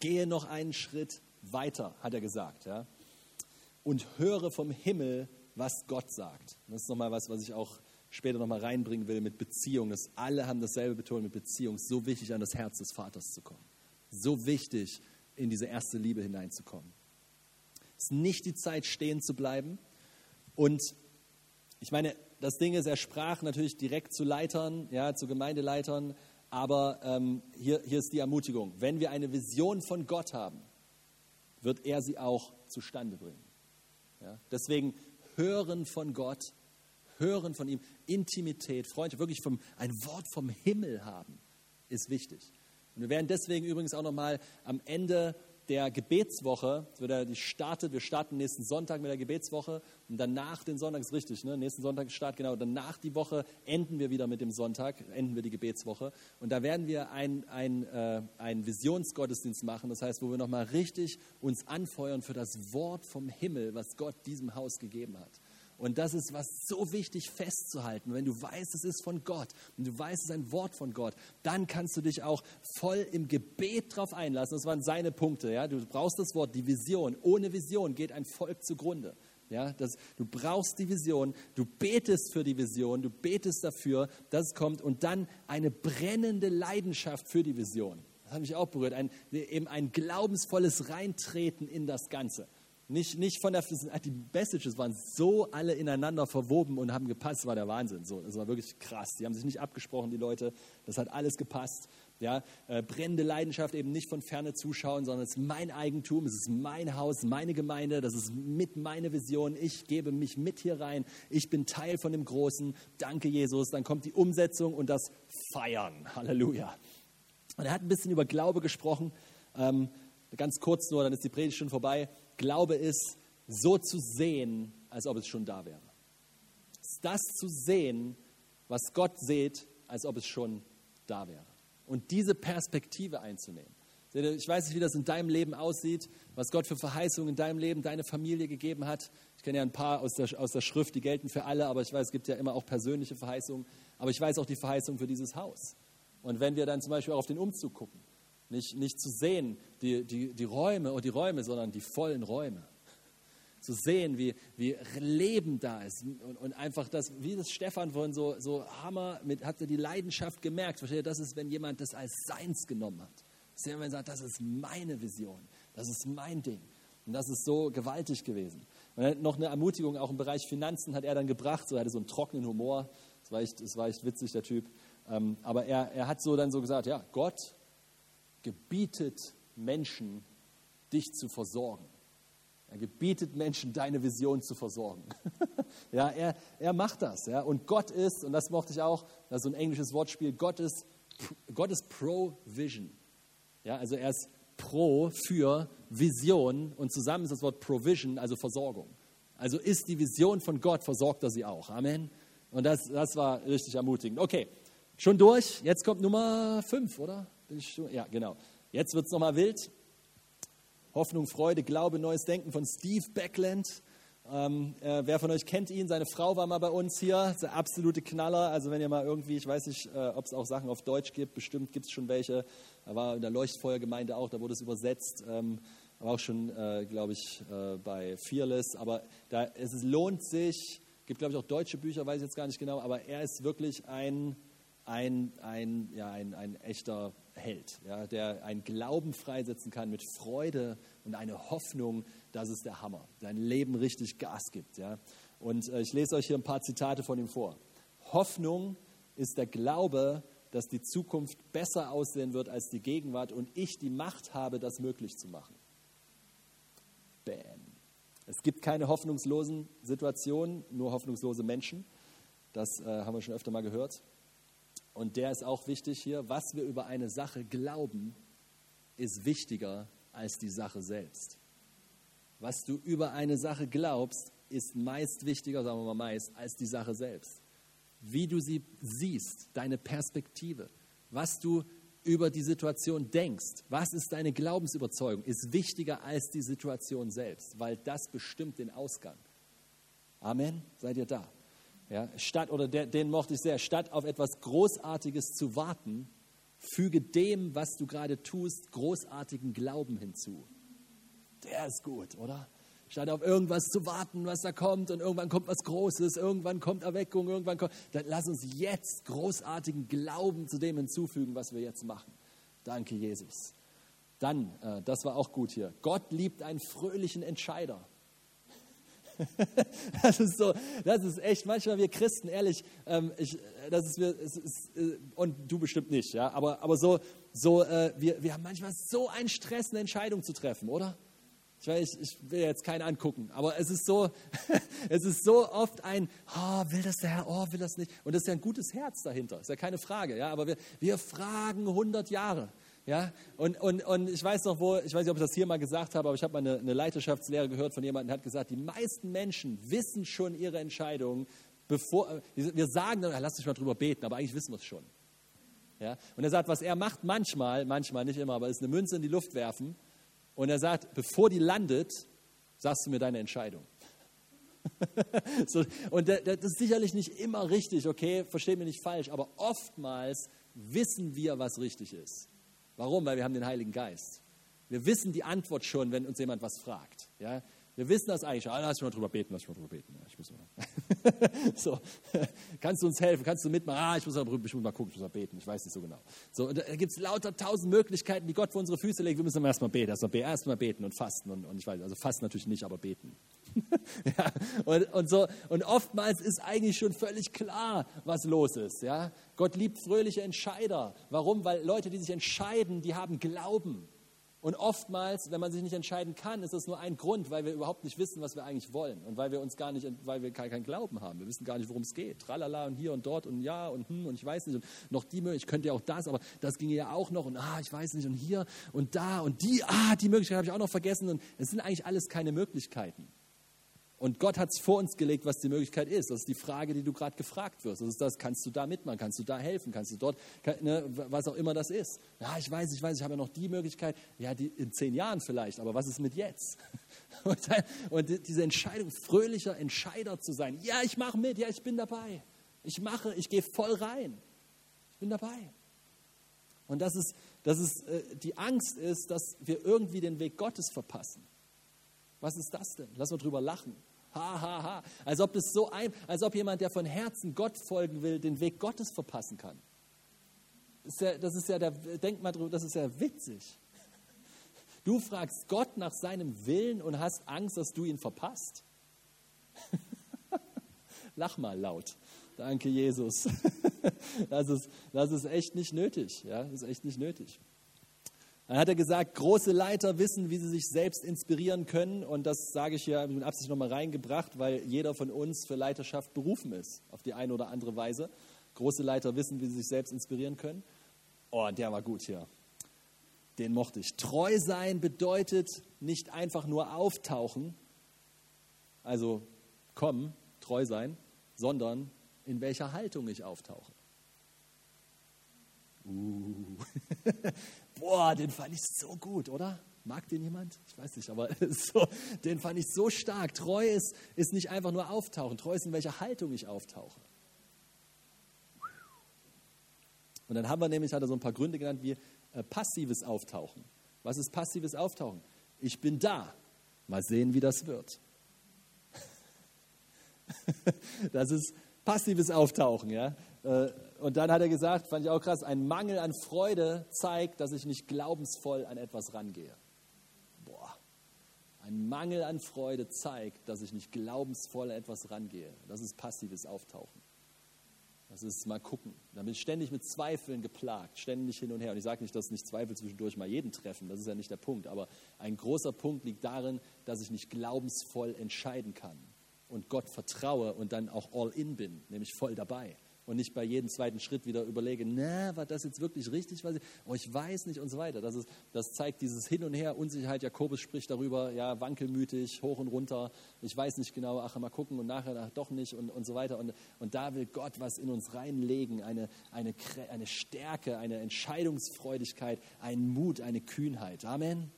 gehe noch einen Schritt weiter, hat er gesagt. Ja? Und höre vom Himmel, was Gott sagt. Das ist nochmal was, was ich auch später nochmal reinbringen will mit Beziehung. Das alle haben dasselbe betont mit Beziehung. So wichtig, an das Herz des Vaters zu kommen. So wichtig, in diese erste Liebe hineinzukommen. Es ist nicht die Zeit, stehen zu bleiben. Und ich meine, das Ding ist, er sprach natürlich direkt zu Leitern, ja, zu Gemeindeleitern, aber ähm, hier, hier ist die Ermutigung. Wenn wir eine Vision von Gott haben, wird er sie auch zustande bringen. Ja? Deswegen hören von Gott, hören von ihm, Intimität, Freundschaft, wirklich vom, ein Wort vom Himmel haben, ist wichtig. Und wir werden deswegen übrigens auch nochmal am Ende der Gebetswoche, die startet, wir starten nächsten Sonntag mit der Gebetswoche und danach den Sonntag ist richtig, ne? nächsten Sonntag Start, genau, danach die Woche enden wir wieder mit dem Sonntag, enden wir die Gebetswoche und da werden wir einen äh, ein Visionsgottesdienst machen, das heißt, wo wir nochmal richtig uns anfeuern für das Wort vom Himmel, was Gott diesem Haus gegeben hat. Und das ist was so wichtig festzuhalten. Wenn du weißt, es ist von Gott und du weißt, es ist ein Wort von Gott, dann kannst du dich auch voll im Gebet drauf einlassen. Das waren seine Punkte. Ja? Du brauchst das Wort, die Vision. Ohne Vision geht ein Volk zugrunde. Ja, das, du brauchst die Vision, du betest für die Vision, du betest dafür, dass es kommt und dann eine brennende Leidenschaft für die Vision. Das hat mich auch berührt, ein, eben ein glaubensvolles Reintreten in das Ganze. Nicht, nicht von der, die Messages waren so alle ineinander verwoben und haben gepasst, war der Wahnsinn. So, das war wirklich krass. Die haben sich nicht abgesprochen, die Leute. Das hat alles gepasst. Ja, äh, brennende Leidenschaft eben nicht von ferne zuschauen, sondern es ist mein Eigentum, es ist mein Haus, meine Gemeinde, das ist mit meine Vision. Ich gebe mich mit hier rein. Ich bin Teil von dem Großen. Danke, Jesus. Dann kommt die Umsetzung und das Feiern. Halleluja. Und er hat ein bisschen über Glaube gesprochen. Ähm, ganz kurz nur, dann ist die Predigt schon vorbei. Glaube ist, so zu sehen, als ob es schon da wäre. Das zu sehen, was Gott sieht, als ob es schon da wäre. Und diese Perspektive einzunehmen. Ich weiß nicht, wie das in deinem Leben aussieht, was Gott für Verheißungen in deinem Leben, deine Familie gegeben hat. Ich kenne ja ein paar aus der, aus der Schrift, die gelten für alle, aber ich weiß, es gibt ja immer auch persönliche Verheißungen. Aber ich weiß auch die Verheißung für dieses Haus. Und wenn wir dann zum Beispiel auch auf den Umzug gucken, nicht, nicht zu sehen, die, die, die Räume und die Räume, sondern die vollen Räume. Zu sehen, wie, wie Leben da ist und, und einfach das, wie das Stefan vorhin so, so Hammer, mit, hat er die Leidenschaft gemerkt. Versteht ihr, das ist, wenn jemand das als seins genommen hat. Das ist, wenn man sagt, das ist meine Vision, das ist mein Ding. Und das ist so gewaltig gewesen. Und noch eine Ermutigung, auch im Bereich Finanzen hat er dann gebracht, so er hatte so einen trockenen Humor. Das war echt, das war echt witzig, der Typ. Ähm, aber er, er hat so dann so gesagt, ja, Gott gebietet Menschen, dich zu versorgen. Er gebietet Menschen, deine Vision zu versorgen. ja, er, er macht das. Ja. Und Gott ist, und das mochte ich auch, das ist so ein englisches Wortspiel, Gott ist, Gott ist Provision. Ja, also er ist pro für Vision und zusammen ist das Wort Provision, also Versorgung. Also ist die Vision von Gott, versorgt er sie auch. Amen. Und das, das war richtig ermutigend. Okay, schon durch. Jetzt kommt Nummer 5, oder? Ja, genau. Jetzt wird es nochmal wild. Hoffnung, Freude, Glaube, neues Denken von Steve Backland. Ähm, äh, wer von euch kennt ihn? Seine Frau war mal bei uns hier. Der absolute Knaller. Also wenn ihr mal irgendwie, ich weiß nicht, äh, ob es auch Sachen auf Deutsch gibt. Bestimmt gibt es schon welche. Er war in der Leuchtfeuergemeinde auch. Da wurde es übersetzt. Ähm, war auch schon, äh, glaube ich, äh, bei Fearless. Aber da, es lohnt sich. Gibt, glaube ich, auch deutsche Bücher, weiß ich jetzt gar nicht genau. Aber er ist wirklich ein, ein, ein, ja, ein, ein echter hält, ja, der einen Glauben freisetzen kann mit Freude und eine Hoffnung, das ist der Hammer, sein Leben richtig Gas gibt. Ja. Und äh, ich lese euch hier ein paar Zitate von ihm vor. Hoffnung ist der Glaube, dass die Zukunft besser aussehen wird als die Gegenwart und ich die Macht habe, das möglich zu machen. Bam. Es gibt keine hoffnungslosen Situationen, nur hoffnungslose Menschen. Das äh, haben wir schon öfter mal gehört und der ist auch wichtig hier, was wir über eine Sache glauben, ist wichtiger als die Sache selbst. Was du über eine Sache glaubst, ist meist wichtiger, sagen wir mal meist, als die Sache selbst. Wie du sie siehst, deine Perspektive, was du über die Situation denkst, was ist deine Glaubensüberzeugung, ist wichtiger als die Situation selbst, weil das bestimmt den Ausgang. Amen. Seid ihr da? Ja, statt, oder der, den mochte ich sehr, statt auf etwas Großartiges zu warten, füge dem, was du gerade tust, großartigen Glauben hinzu. Der ist gut, oder? Statt auf irgendwas zu warten, was da kommt und irgendwann kommt was Großes, irgendwann kommt Erweckung, irgendwann kommt, dann lass uns jetzt großartigen Glauben zu dem hinzufügen, was wir jetzt machen. Danke, Jesus. Dann, äh, das war auch gut hier. Gott liebt einen fröhlichen Entscheider. das ist so, das ist echt, manchmal wir Christen, ehrlich, ähm, ich, das ist, wir, ist, äh, und du bestimmt nicht, ja, aber, aber so, so äh, wir, wir haben manchmal so einen Stress, eine Entscheidung zu treffen, oder? Ich, weiß, ich will jetzt keinen angucken, aber es ist so, es ist so oft ein, oh, will das der Herr, oh, will das nicht. Und das ist ja ein gutes Herz dahinter, ist ja keine Frage. Ja, aber wir, wir fragen 100 Jahre. Ja, und, und, und ich weiß noch, wo, ich weiß nicht, ob ich das hier mal gesagt habe, aber ich habe mal eine, eine Leiterschaftslehre gehört von jemandem, der hat gesagt, die meisten Menschen wissen schon ihre Entscheidungen, bevor, wir sagen dann, lass dich mal drüber beten, aber eigentlich wissen wir es schon. Ja, und er sagt, was er macht manchmal, manchmal nicht immer, aber ist eine Münze in die Luft werfen und er sagt, bevor die landet, sagst du mir deine Entscheidung. so, und das ist sicherlich nicht immer richtig, okay, versteht mich nicht falsch, aber oftmals wissen wir, was richtig ist. Warum? Weil wir haben den Heiligen Geist. Wir wissen die Antwort schon, wenn uns jemand was fragt. Ja? Wir wissen das eigentlich. Ah, lass mich mal drüber beten, lass mich mal drüber beten. Ja, ich muss mal. so, kannst du uns helfen? Kannst du mitmachen? Ah, ich muss, mal, ich muss mal gucken, ich muss mal beten. Ich weiß nicht so genau. So, da gibt es lauter tausend Möglichkeiten, die Gott vor unsere Füße legt. Wir müssen erstmal beten, erstmal beten, erst beten und fasten. Und, und ich weiß, also fasten natürlich nicht, aber beten. ja, und, und, so, und oftmals ist eigentlich schon völlig klar, was los ist. Ja? Gott liebt fröhliche Entscheider. Warum? Weil Leute, die sich entscheiden, die haben Glauben. Und oftmals, wenn man sich nicht entscheiden kann, ist das nur ein Grund, weil wir überhaupt nicht wissen, was wir eigentlich wollen und weil wir uns gar nicht, weil wir keinen Glauben haben. Wir wissen gar nicht, worum es geht. Tralala und hier und dort und ja und hm und ich weiß nicht und noch die Möglichkeit, ich könnte ja auch das, aber das ginge ja auch noch und ah, ich weiß nicht und hier und da und die, ah, die Möglichkeit habe ich auch noch vergessen und es sind eigentlich alles keine Möglichkeiten. Und Gott hat es vor uns gelegt, was die Möglichkeit ist. Das ist die Frage, die du gerade gefragt wirst. Das ist das, kannst du da mitmachen, kannst du da helfen, kannst du dort, ne, was auch immer das ist. Ja, ich weiß, ich weiß, ich habe ja noch die Möglichkeit. Ja, die, in zehn Jahren vielleicht, aber was ist mit jetzt? Und, und diese Entscheidung, fröhlicher Entscheider zu sein. Ja, ich mache mit, ja, ich bin dabei. Ich mache, ich gehe voll rein. Ich bin dabei. Und das ist, das ist, äh, die Angst ist, dass wir irgendwie den Weg Gottes verpassen. Was ist das denn? Lass mal drüber lachen. Ha, ha, ha. Als ob, das so ein, als ob jemand, der von Herzen Gott folgen will, den Weg Gottes verpassen kann. Das ist ja, das ist ja der, denk mal drüber, das ist ja witzig. Du fragst Gott nach seinem Willen und hast Angst, dass du ihn verpasst. Lach mal laut. Danke, Jesus. Das ist, das ist echt nicht nötig. Ja, das ist echt nicht nötig. Dann hat er gesagt, große Leiter wissen, wie sie sich selbst inspirieren können. Und das sage ich hier mit Absicht nochmal reingebracht, weil jeder von uns für Leiterschaft berufen ist, auf die eine oder andere Weise. Große Leiter wissen, wie sie sich selbst inspirieren können. Oh, der war gut hier. Den mochte ich. Treu sein bedeutet nicht einfach nur auftauchen, also kommen, treu sein, sondern in welcher Haltung ich auftauche. Uh. boah, den fand ich so gut, oder? Mag den jemand? Ich weiß nicht, aber so, den fand ich so stark. Treu ist, ist nicht einfach nur auftauchen. Treu ist, in welcher Haltung ich auftauche. Und dann haben wir nämlich, hat er so ein paar Gründe genannt, wie äh, passives Auftauchen. Was ist passives Auftauchen? Ich bin da. Mal sehen, wie das wird. das ist passives Auftauchen, ja. Äh, und dann hat er gesagt, fand ich auch krass, ein Mangel an Freude zeigt, dass ich nicht glaubensvoll an etwas rangehe. Boah. Ein Mangel an Freude zeigt, dass ich nicht glaubensvoll an etwas rangehe. Das ist passives Auftauchen. Das ist mal gucken. Da bin ich ständig mit Zweifeln geplagt, ständig hin und her. Und ich sage nicht, dass nicht Zweifel zwischendurch mal jeden treffen, das ist ja nicht der Punkt. Aber ein großer Punkt liegt darin, dass ich nicht glaubensvoll entscheiden kann und Gott vertraue und dann auch all in bin, nämlich voll dabei und nicht bei jedem zweiten Schritt wieder überlege, na, war das jetzt wirklich richtig? Was ich, oh, ich weiß nicht und so weiter. Das, ist, das zeigt dieses Hin und Her, Unsicherheit. Jakobus spricht darüber, ja, wankelmütig, hoch und runter. Ich weiß nicht genau, ach, mal gucken und nachher ach, doch nicht und, und so weiter. Und, und da will Gott was in uns reinlegen, eine, eine, eine Stärke, eine Entscheidungsfreudigkeit, einen Mut, eine Kühnheit. Amen.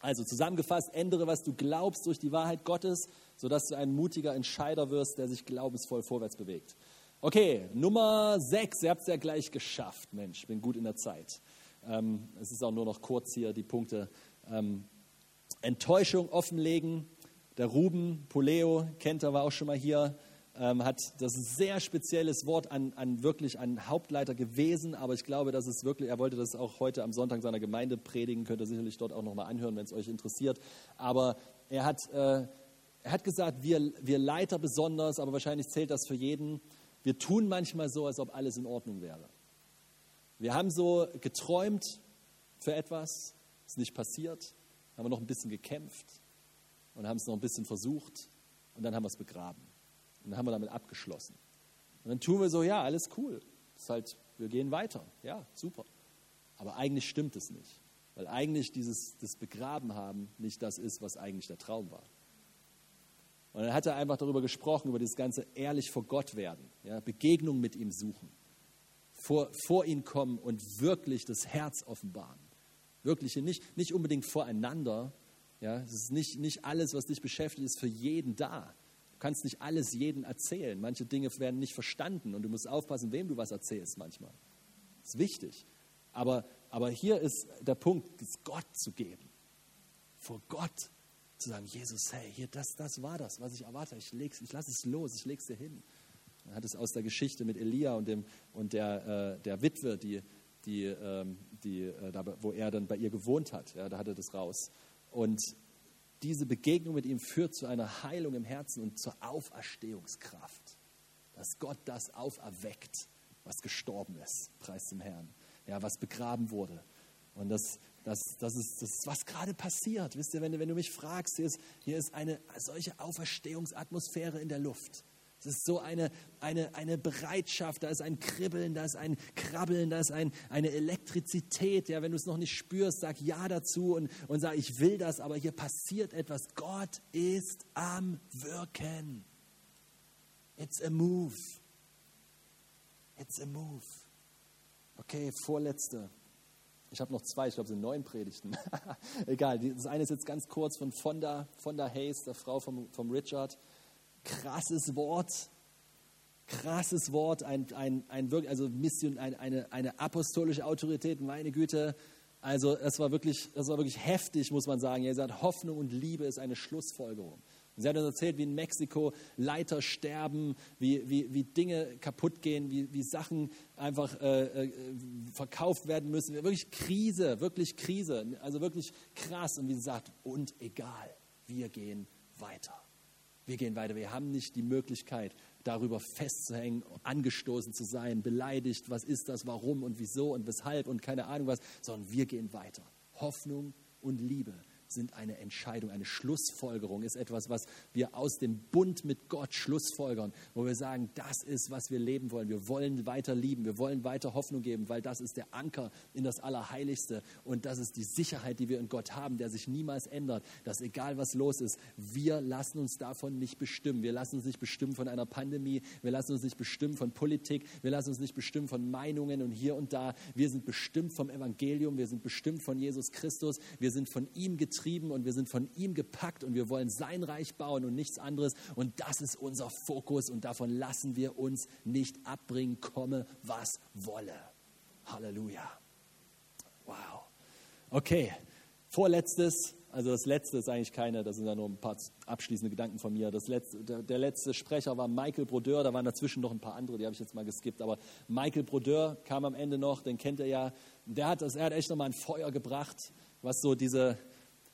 Also zusammengefasst, ändere, was du glaubst durch die Wahrheit Gottes, sodass du ein mutiger Entscheider wirst, der sich glaubensvoll vorwärts bewegt. Okay, Nummer 6, ihr habt es ja gleich geschafft. Mensch, ich bin gut in der Zeit. Ähm, es ist auch nur noch kurz hier die Punkte. Ähm, Enttäuschung offenlegen. Der Ruben Poleo, kennt er, war auch schon mal hier, ähm, hat das sehr spezielles Wort an, an wirklich einen Hauptleiter gewesen, aber ich glaube, dass es wirklich, er wollte das auch heute am Sonntag seiner Gemeinde predigen, könnt ihr sicherlich dort auch nochmal anhören, wenn es euch interessiert. Aber er hat, äh, er hat gesagt, wir, wir Leiter besonders, aber wahrscheinlich zählt das für jeden, wir tun manchmal so, als ob alles in Ordnung wäre. Wir haben so geträumt für etwas, ist nicht passiert, haben wir noch ein bisschen gekämpft und haben es noch ein bisschen versucht und dann haben wir es begraben. Und dann haben wir damit abgeschlossen. Und dann tun wir so, ja, alles cool. Ist halt, wir gehen weiter. Ja, super. Aber eigentlich stimmt es nicht. Weil eigentlich dieses das Begraben haben nicht das ist, was eigentlich der Traum war. Und dann hat er einfach darüber gesprochen, über das ganze ehrlich vor Gott werden, ja, Begegnung mit ihm suchen, vor, vor ihn kommen und wirklich das Herz offenbaren. Wirkliche, nicht, nicht unbedingt voreinander. Ja, es ist nicht, nicht alles, was dich beschäftigt, ist für jeden da. Du kannst nicht alles jedem erzählen. Manche Dinge werden nicht verstanden und du musst aufpassen, wem du was erzählst manchmal. Das ist wichtig. Aber, aber hier ist der Punkt, es Gott zu geben. Vor Gott zu sagen, Jesus, hey, hier, das, das war das, was ich erwarte. Ich, ich lasse es los, ich lege es dir hin. Er hat es aus der Geschichte mit Elia und, dem, und der, äh, der Witwe, die, die, ähm, die, äh, da, wo er dann bei ihr gewohnt hat. Ja, da hat er das raus. Und diese Begegnung mit ihm führt zu einer Heilung im Herzen und zur Auferstehungskraft. Dass Gott das auferweckt, was gestorben ist, preis dem Herrn. Ja, was begraben wurde. Und das, das, das, ist, das ist, was gerade passiert. Wisst ihr, wenn, du, wenn du mich fragst, hier ist, hier ist eine solche Auferstehungsatmosphäre in der Luft. Es ist so eine, eine, eine Bereitschaft, da ist ein Kribbeln, da ist ein Krabbeln, da ist ein, eine Elektrizität. Ja, wenn du es noch nicht spürst, sag Ja dazu und, und sag, ich will das, aber hier passiert etwas. Gott ist am Wirken. It's a move. It's a move. Okay, vorletzte. Ich habe noch zwei, ich glaube, es sind neun Predigten. Egal, das eine ist jetzt ganz kurz von Fonda, Fonda Hayes, der Frau vom, vom Richard. Krasses Wort, krasses Wort, ein, ein, ein, also Mission, ein, eine, eine apostolische Autorität, meine Güte. Also es war wirklich, das war wirklich heftig, muss man sagen. Er sagt, Hoffnung und Liebe ist eine Schlussfolgerung. Sie hat uns erzählt, wie in Mexiko Leiter sterben, wie, wie, wie Dinge kaputt gehen, wie, wie Sachen einfach äh, äh, verkauft werden müssen. Wirklich Krise, wirklich Krise. Also wirklich krass. Und wie sie sagt, und egal, wir gehen weiter. Wir gehen weiter. Wir haben nicht die Möglichkeit, darüber festzuhängen, angestoßen zu sein, beleidigt, was ist das, warum und wieso und weshalb und keine Ahnung was, sondern wir gehen weiter. Hoffnung und Liebe sind eine Entscheidung, eine Schlussfolgerung, ist etwas, was wir aus dem Bund mit Gott schlussfolgern, wo wir sagen, das ist, was wir leben wollen. Wir wollen weiter lieben, wir wollen weiter Hoffnung geben, weil das ist der Anker in das Allerheiligste und das ist die Sicherheit, die wir in Gott haben, der sich niemals ändert, dass egal was los ist, wir lassen uns davon nicht bestimmen. Wir lassen uns nicht bestimmen von einer Pandemie, wir lassen uns nicht bestimmen von Politik, wir lassen uns nicht bestimmen von Meinungen und hier und da. Wir sind bestimmt vom Evangelium, wir sind bestimmt von Jesus Christus, wir sind von ihm getrieben getrieben und wir sind von ihm gepackt und wir wollen sein Reich bauen und nichts anderes. Und das ist unser Fokus und davon lassen wir uns nicht abbringen, komme was wolle. Halleluja. Wow. Okay, vorletztes, also das letzte ist eigentlich keine, das sind ja nur ein paar abschließende Gedanken von mir. Das letzte, der, letzte Sprecher war Michael Brodeur, da waren dazwischen noch ein paar andere, die habe ich jetzt mal geskippt, aber Michael Brodeur kam am Ende noch, den kennt ihr ja. Der hat, er hat echt nochmal ein Feuer gebracht, was so diese,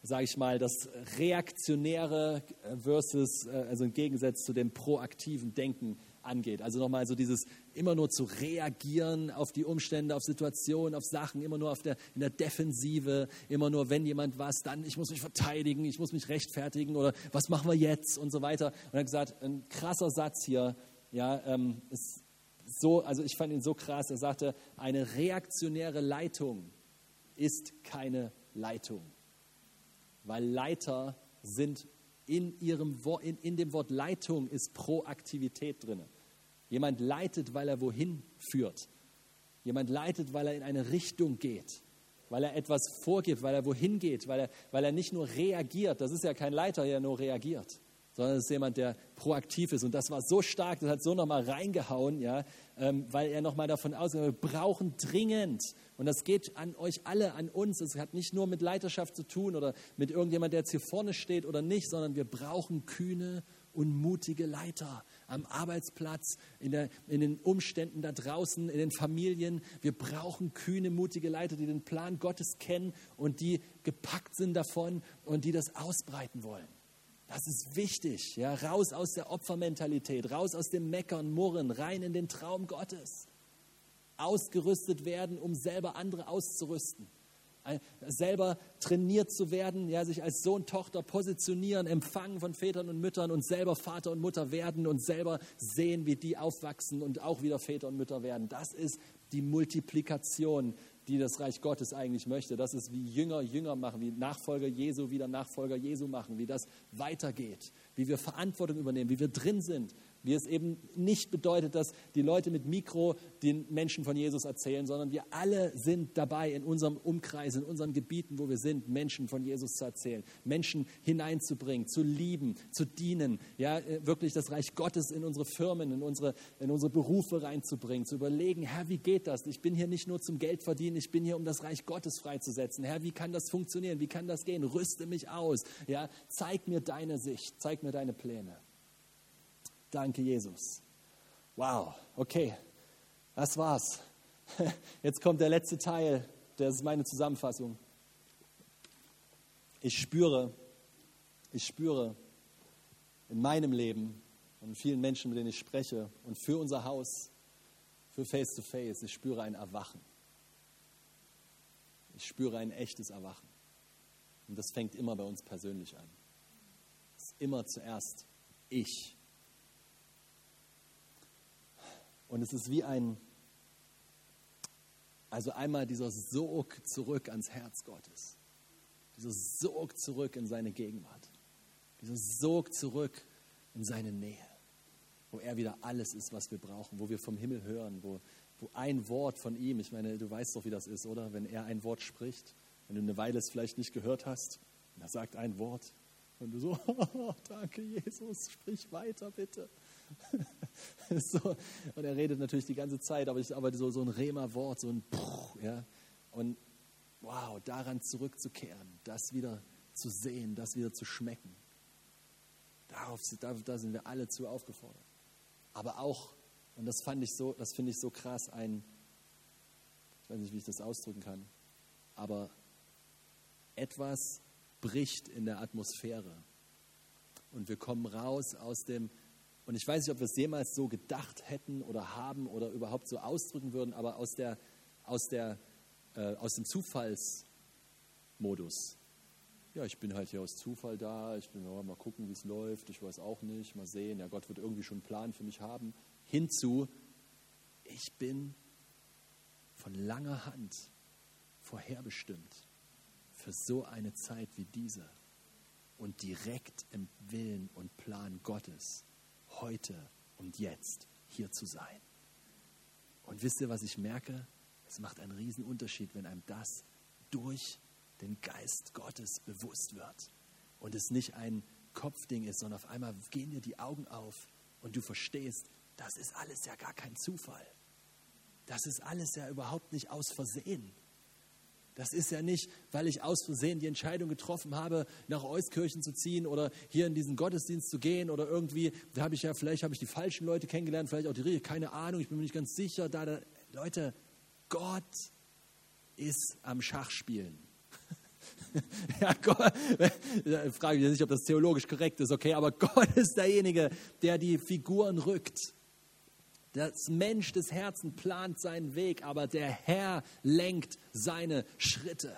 sage ich mal, das reaktionäre versus, äh, also im Gegensatz zu dem proaktiven Denken angeht. Also nochmal so dieses immer nur zu reagieren auf die Umstände, auf Situationen, auf Sachen, immer nur auf der, in der Defensive, immer nur, wenn jemand was, dann ich muss mich verteidigen, ich muss mich rechtfertigen oder was machen wir jetzt und so weiter. Und er hat gesagt, ein krasser Satz hier, ja, ähm, es so, also ich fand ihn so krass. Er sagte, eine reaktionäre Leitung ist keine Leitung, weil Leiter sind in, ihrem, in, in dem Wort Leitung ist Proaktivität drin. Jemand leitet, weil er wohin führt. Jemand leitet, weil er in eine Richtung geht, weil er etwas vorgibt, weil er wohin geht, weil er, weil er nicht nur reagiert. Das ist ja kein Leiter, der nur reagiert sondern es ist jemand, der proaktiv ist. Und das war so stark, das hat so nochmal reingehauen, ja, ähm, weil er nochmal davon ausgeht, wir brauchen dringend, und das geht an euch alle, an uns, es hat nicht nur mit Leiterschaft zu tun oder mit irgendjemand, der jetzt hier vorne steht oder nicht, sondern wir brauchen kühne und mutige Leiter am Arbeitsplatz, in, der, in den Umständen da draußen, in den Familien. Wir brauchen kühne, mutige Leiter, die den Plan Gottes kennen und die gepackt sind davon und die das ausbreiten wollen. Das ist wichtig. Ja? Raus aus der Opfermentalität, raus aus dem Meckern, Murren, rein in den Traum Gottes. Ausgerüstet werden, um selber andere auszurüsten. Selber trainiert zu werden, ja, sich als Sohn, Tochter positionieren, empfangen von Vätern und Müttern und selber Vater und Mutter werden und selber sehen, wie die aufwachsen und auch wieder Väter und Mütter werden. Das ist die Multiplikation die das Reich Gottes eigentlich möchte. Das ist wie Jünger Jünger machen, wie Nachfolger Jesu wieder Nachfolger Jesu machen, wie das weitergeht, wie wir Verantwortung übernehmen, wie wir drin sind, wie es eben nicht bedeutet, dass die Leute mit Mikro den Menschen von Jesus erzählen, sondern wir alle sind dabei, in unserem Umkreis, in unseren Gebieten, wo wir sind, Menschen von Jesus zu erzählen, Menschen hineinzubringen, zu lieben, zu dienen, ja, äh, wirklich das Reich Gottes in unsere Firmen, in unsere, in unsere Berufe reinzubringen, zu überlegen, Herr, wie geht das? Ich bin hier nicht nur zum Geld verdienen, ich bin hier, um das Reich Gottes freizusetzen. Herr, wie kann das funktionieren? Wie kann das gehen? Rüste mich aus. Ja, zeig mir deine Sicht, zeig mir deine Pläne. Danke, Jesus. Wow, okay, das war's. Jetzt kommt der letzte Teil, das ist meine Zusammenfassung. Ich spüre, ich spüre in meinem Leben und vielen Menschen, mit denen ich spreche und für unser Haus, für Face to Face, ich spüre ein Erwachen. Ich spüre ein echtes Erwachen. Und das fängt immer bei uns persönlich an. Es ist immer zuerst ich Und es ist wie ein, also einmal dieser Sog zurück ans Herz Gottes. Dieser Sog zurück in seine Gegenwart. Dieser Sog zurück in seine Nähe. Wo er wieder alles ist, was wir brauchen. Wo wir vom Himmel hören. Wo, wo ein Wort von ihm, ich meine, du weißt doch, wie das ist, oder? Wenn er ein Wort spricht, wenn du eine Weile es vielleicht nicht gehört hast, und er sagt ein Wort. Und du so, oh, danke Jesus, sprich weiter bitte. so, und er redet natürlich die ganze Zeit, aber, ich, aber so, so ein Rema-Wort, so ein Puh, ja. Und wow, daran zurückzukehren, das wieder zu sehen, das wieder zu schmecken. Darauf, da, da sind wir alle zu aufgefordert. Aber auch, und das fand ich so, das finde ich so krass, ein, ich weiß nicht, wie ich das ausdrücken kann, aber etwas bricht in der Atmosphäre. Und wir kommen raus aus dem und ich weiß nicht, ob wir es jemals so gedacht hätten oder haben oder überhaupt so ausdrücken würden, aber aus, der, aus, der, äh, aus dem Zufallsmodus. Ja, ich bin halt hier aus Zufall da, ich bin oh, mal gucken, wie es läuft, ich weiß auch nicht, mal sehen, ja, Gott wird irgendwie schon einen Plan für mich haben. Hinzu, ich bin von langer Hand vorherbestimmt für so eine Zeit wie diese und direkt im Willen und Plan Gottes heute und jetzt hier zu sein. Und wisst ihr, was ich merke? Es macht einen riesen Unterschied, wenn einem das durch den Geist Gottes bewusst wird und es nicht ein Kopfding ist, sondern auf einmal gehen dir die Augen auf und du verstehst, das ist alles ja gar kein Zufall. Das ist alles ja überhaupt nicht aus Versehen. Das ist ja nicht, weil ich aus Versehen die Entscheidung getroffen habe, nach Euskirchen zu ziehen oder hier in diesen Gottesdienst zu gehen oder irgendwie, da habe ich ja, vielleicht habe ich die falschen Leute kennengelernt, vielleicht auch die, keine Ahnung, ich bin mir nicht ganz sicher. Da, da, Leute, Gott ist am Schachspielen. ja, Gott, ich frage mich nicht, ob das theologisch korrekt ist, okay, aber Gott ist derjenige, der die Figuren rückt. Das Mensch des Herzens plant seinen Weg, aber der Herr lenkt seine Schritte.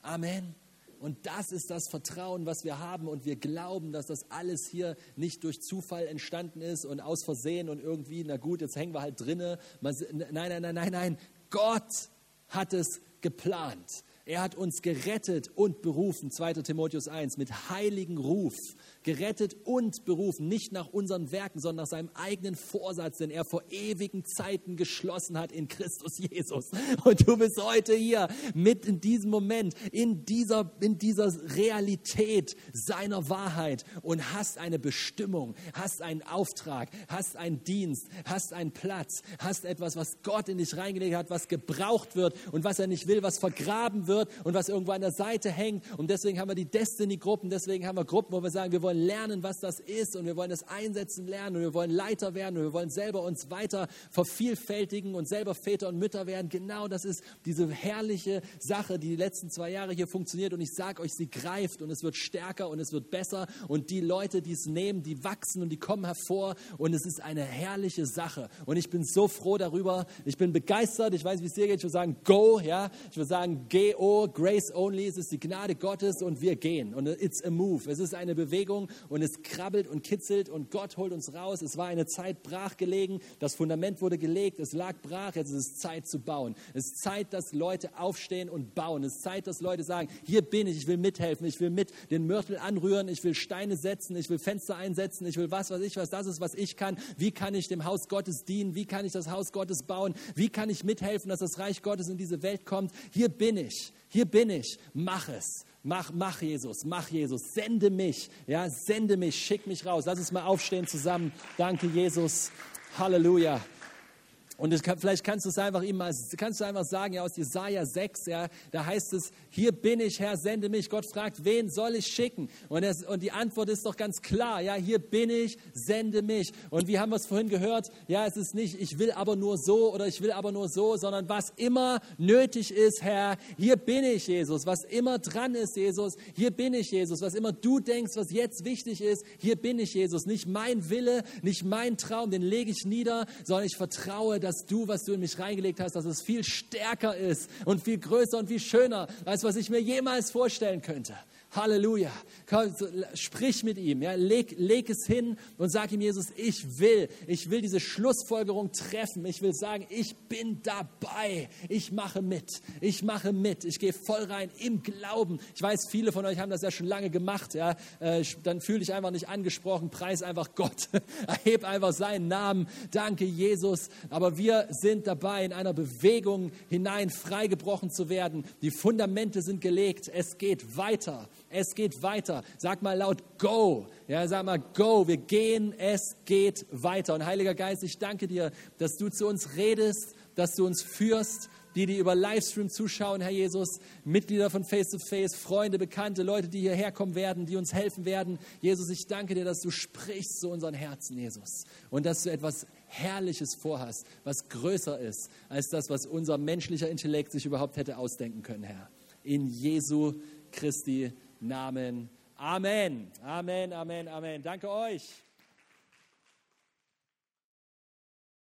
Amen. Und das ist das Vertrauen, was wir haben. Und wir glauben, dass das alles hier nicht durch Zufall entstanden ist und aus Versehen und irgendwie, na gut, jetzt hängen wir halt drinne. Nein, nein, nein, nein, nein. Gott hat es geplant. Er hat uns gerettet und berufen, 2. Timotheus 1, mit heiligen Ruf gerettet und berufen, nicht nach unseren Werken, sondern nach seinem eigenen Vorsatz, den er vor ewigen Zeiten geschlossen hat in Christus Jesus. Und du bist heute hier, mit in diesem Moment, in dieser, in dieser Realität seiner Wahrheit und hast eine Bestimmung, hast einen Auftrag, hast einen Dienst, hast einen Platz, hast etwas, was Gott in dich reingelegt hat, was gebraucht wird und was er nicht will, was vergraben wird und was irgendwo an der Seite hängt. Und deswegen haben wir die Destiny-Gruppen, deswegen haben wir Gruppen, wo wir sagen, wir wollen wollen lernen, was das ist und wir wollen das einsetzen lernen und wir wollen Leiter werden und wir wollen selber uns weiter vervielfältigen und selber Väter und Mütter werden. Genau das ist diese herrliche Sache, die die letzten zwei Jahre hier funktioniert und ich sage euch, sie greift und es wird stärker und es wird besser und die Leute, die es nehmen, die wachsen und die kommen hervor und es ist eine herrliche Sache und ich bin so froh darüber. Ich bin begeistert. Ich weiß, wie es dir geht. Ich würde sagen, go, ja. Ich würde sagen, G-O, Grace only. Es ist die Gnade Gottes und wir gehen und it's a move. Es ist eine Bewegung Bewegung und es krabbelt und kitzelt und Gott holt uns raus. Es war eine Zeit brach gelegen, das Fundament wurde gelegt, es lag brach, jetzt ist es Zeit zu bauen. Es ist Zeit, dass Leute aufstehen und bauen. Es ist Zeit, dass Leute sagen, hier bin ich, ich will mithelfen, ich will mit den Mörtel anrühren, ich will Steine setzen, ich will Fenster einsetzen, ich will was, was ich was, das ist, was ich kann. Wie kann ich dem Haus Gottes dienen? Wie kann ich das Haus Gottes bauen? Wie kann ich mithelfen, dass das Reich Gottes in diese Welt kommt? Hier bin ich, hier bin ich, mach es. Mach, mach Jesus, mach Jesus, sende mich, ja, sende mich, schick mich raus. Lass uns mal aufstehen zusammen. Danke, Jesus. Halleluja. Und kann, vielleicht kannst du es einfach ihm mal, kannst du einfach sagen, ja, aus Jesaja 6, ja, da heißt es, hier bin ich, Herr, sende mich. Gott fragt, wen soll ich schicken? Und, es, und die Antwort ist doch ganz klar, ja, hier bin ich, sende mich. Und wie haben wir es vorhin gehört? Ja, es ist nicht, ich will aber nur so oder ich will aber nur so, sondern was immer nötig ist, Herr, hier bin ich, Jesus. Was immer dran ist, Jesus, hier bin ich, Jesus. Was immer du denkst, was jetzt wichtig ist, hier bin ich, Jesus. Nicht mein Wille, nicht mein Traum, den lege ich nieder, sondern ich vertraue, dass du, was du in mich reingelegt hast, dass es viel stärker ist und viel größer und viel schöner, als was ich mir jemals vorstellen könnte. Halleluja. Komm, sprich mit ihm, ja, leg, leg es hin und sag ihm, Jesus, ich will, ich will diese Schlussfolgerung treffen. Ich will sagen, ich bin dabei. Ich mache mit. Ich mache mit. Ich gehe voll rein im Glauben. Ich weiß, viele von euch haben das ja schon lange gemacht. Ja. Äh, dann fühle dich einfach nicht angesprochen. Preis einfach Gott. Erheb einfach seinen Namen. Danke, Jesus. Aber wir sind dabei, in einer Bewegung hinein freigebrochen zu werden. Die Fundamente sind gelegt. Es geht weiter. Es geht weiter. Sag mal laut Go. Ja, sag mal Go. Wir gehen. Es geht weiter. Und Heiliger Geist, ich danke dir, dass du zu uns redest, dass du uns führst. Die, die über Livestream zuschauen, Herr Jesus, Mitglieder von Face to Face, Freunde, Bekannte, Leute, die hierher kommen werden, die uns helfen werden. Jesus, ich danke dir, dass du sprichst zu unseren Herzen, Jesus. Und dass du etwas Herrliches vorhast, was größer ist als das, was unser menschlicher Intellekt sich überhaupt hätte ausdenken können, Herr. In Jesu Christi Namen. Amen. Amen, Amen, Amen. Danke euch.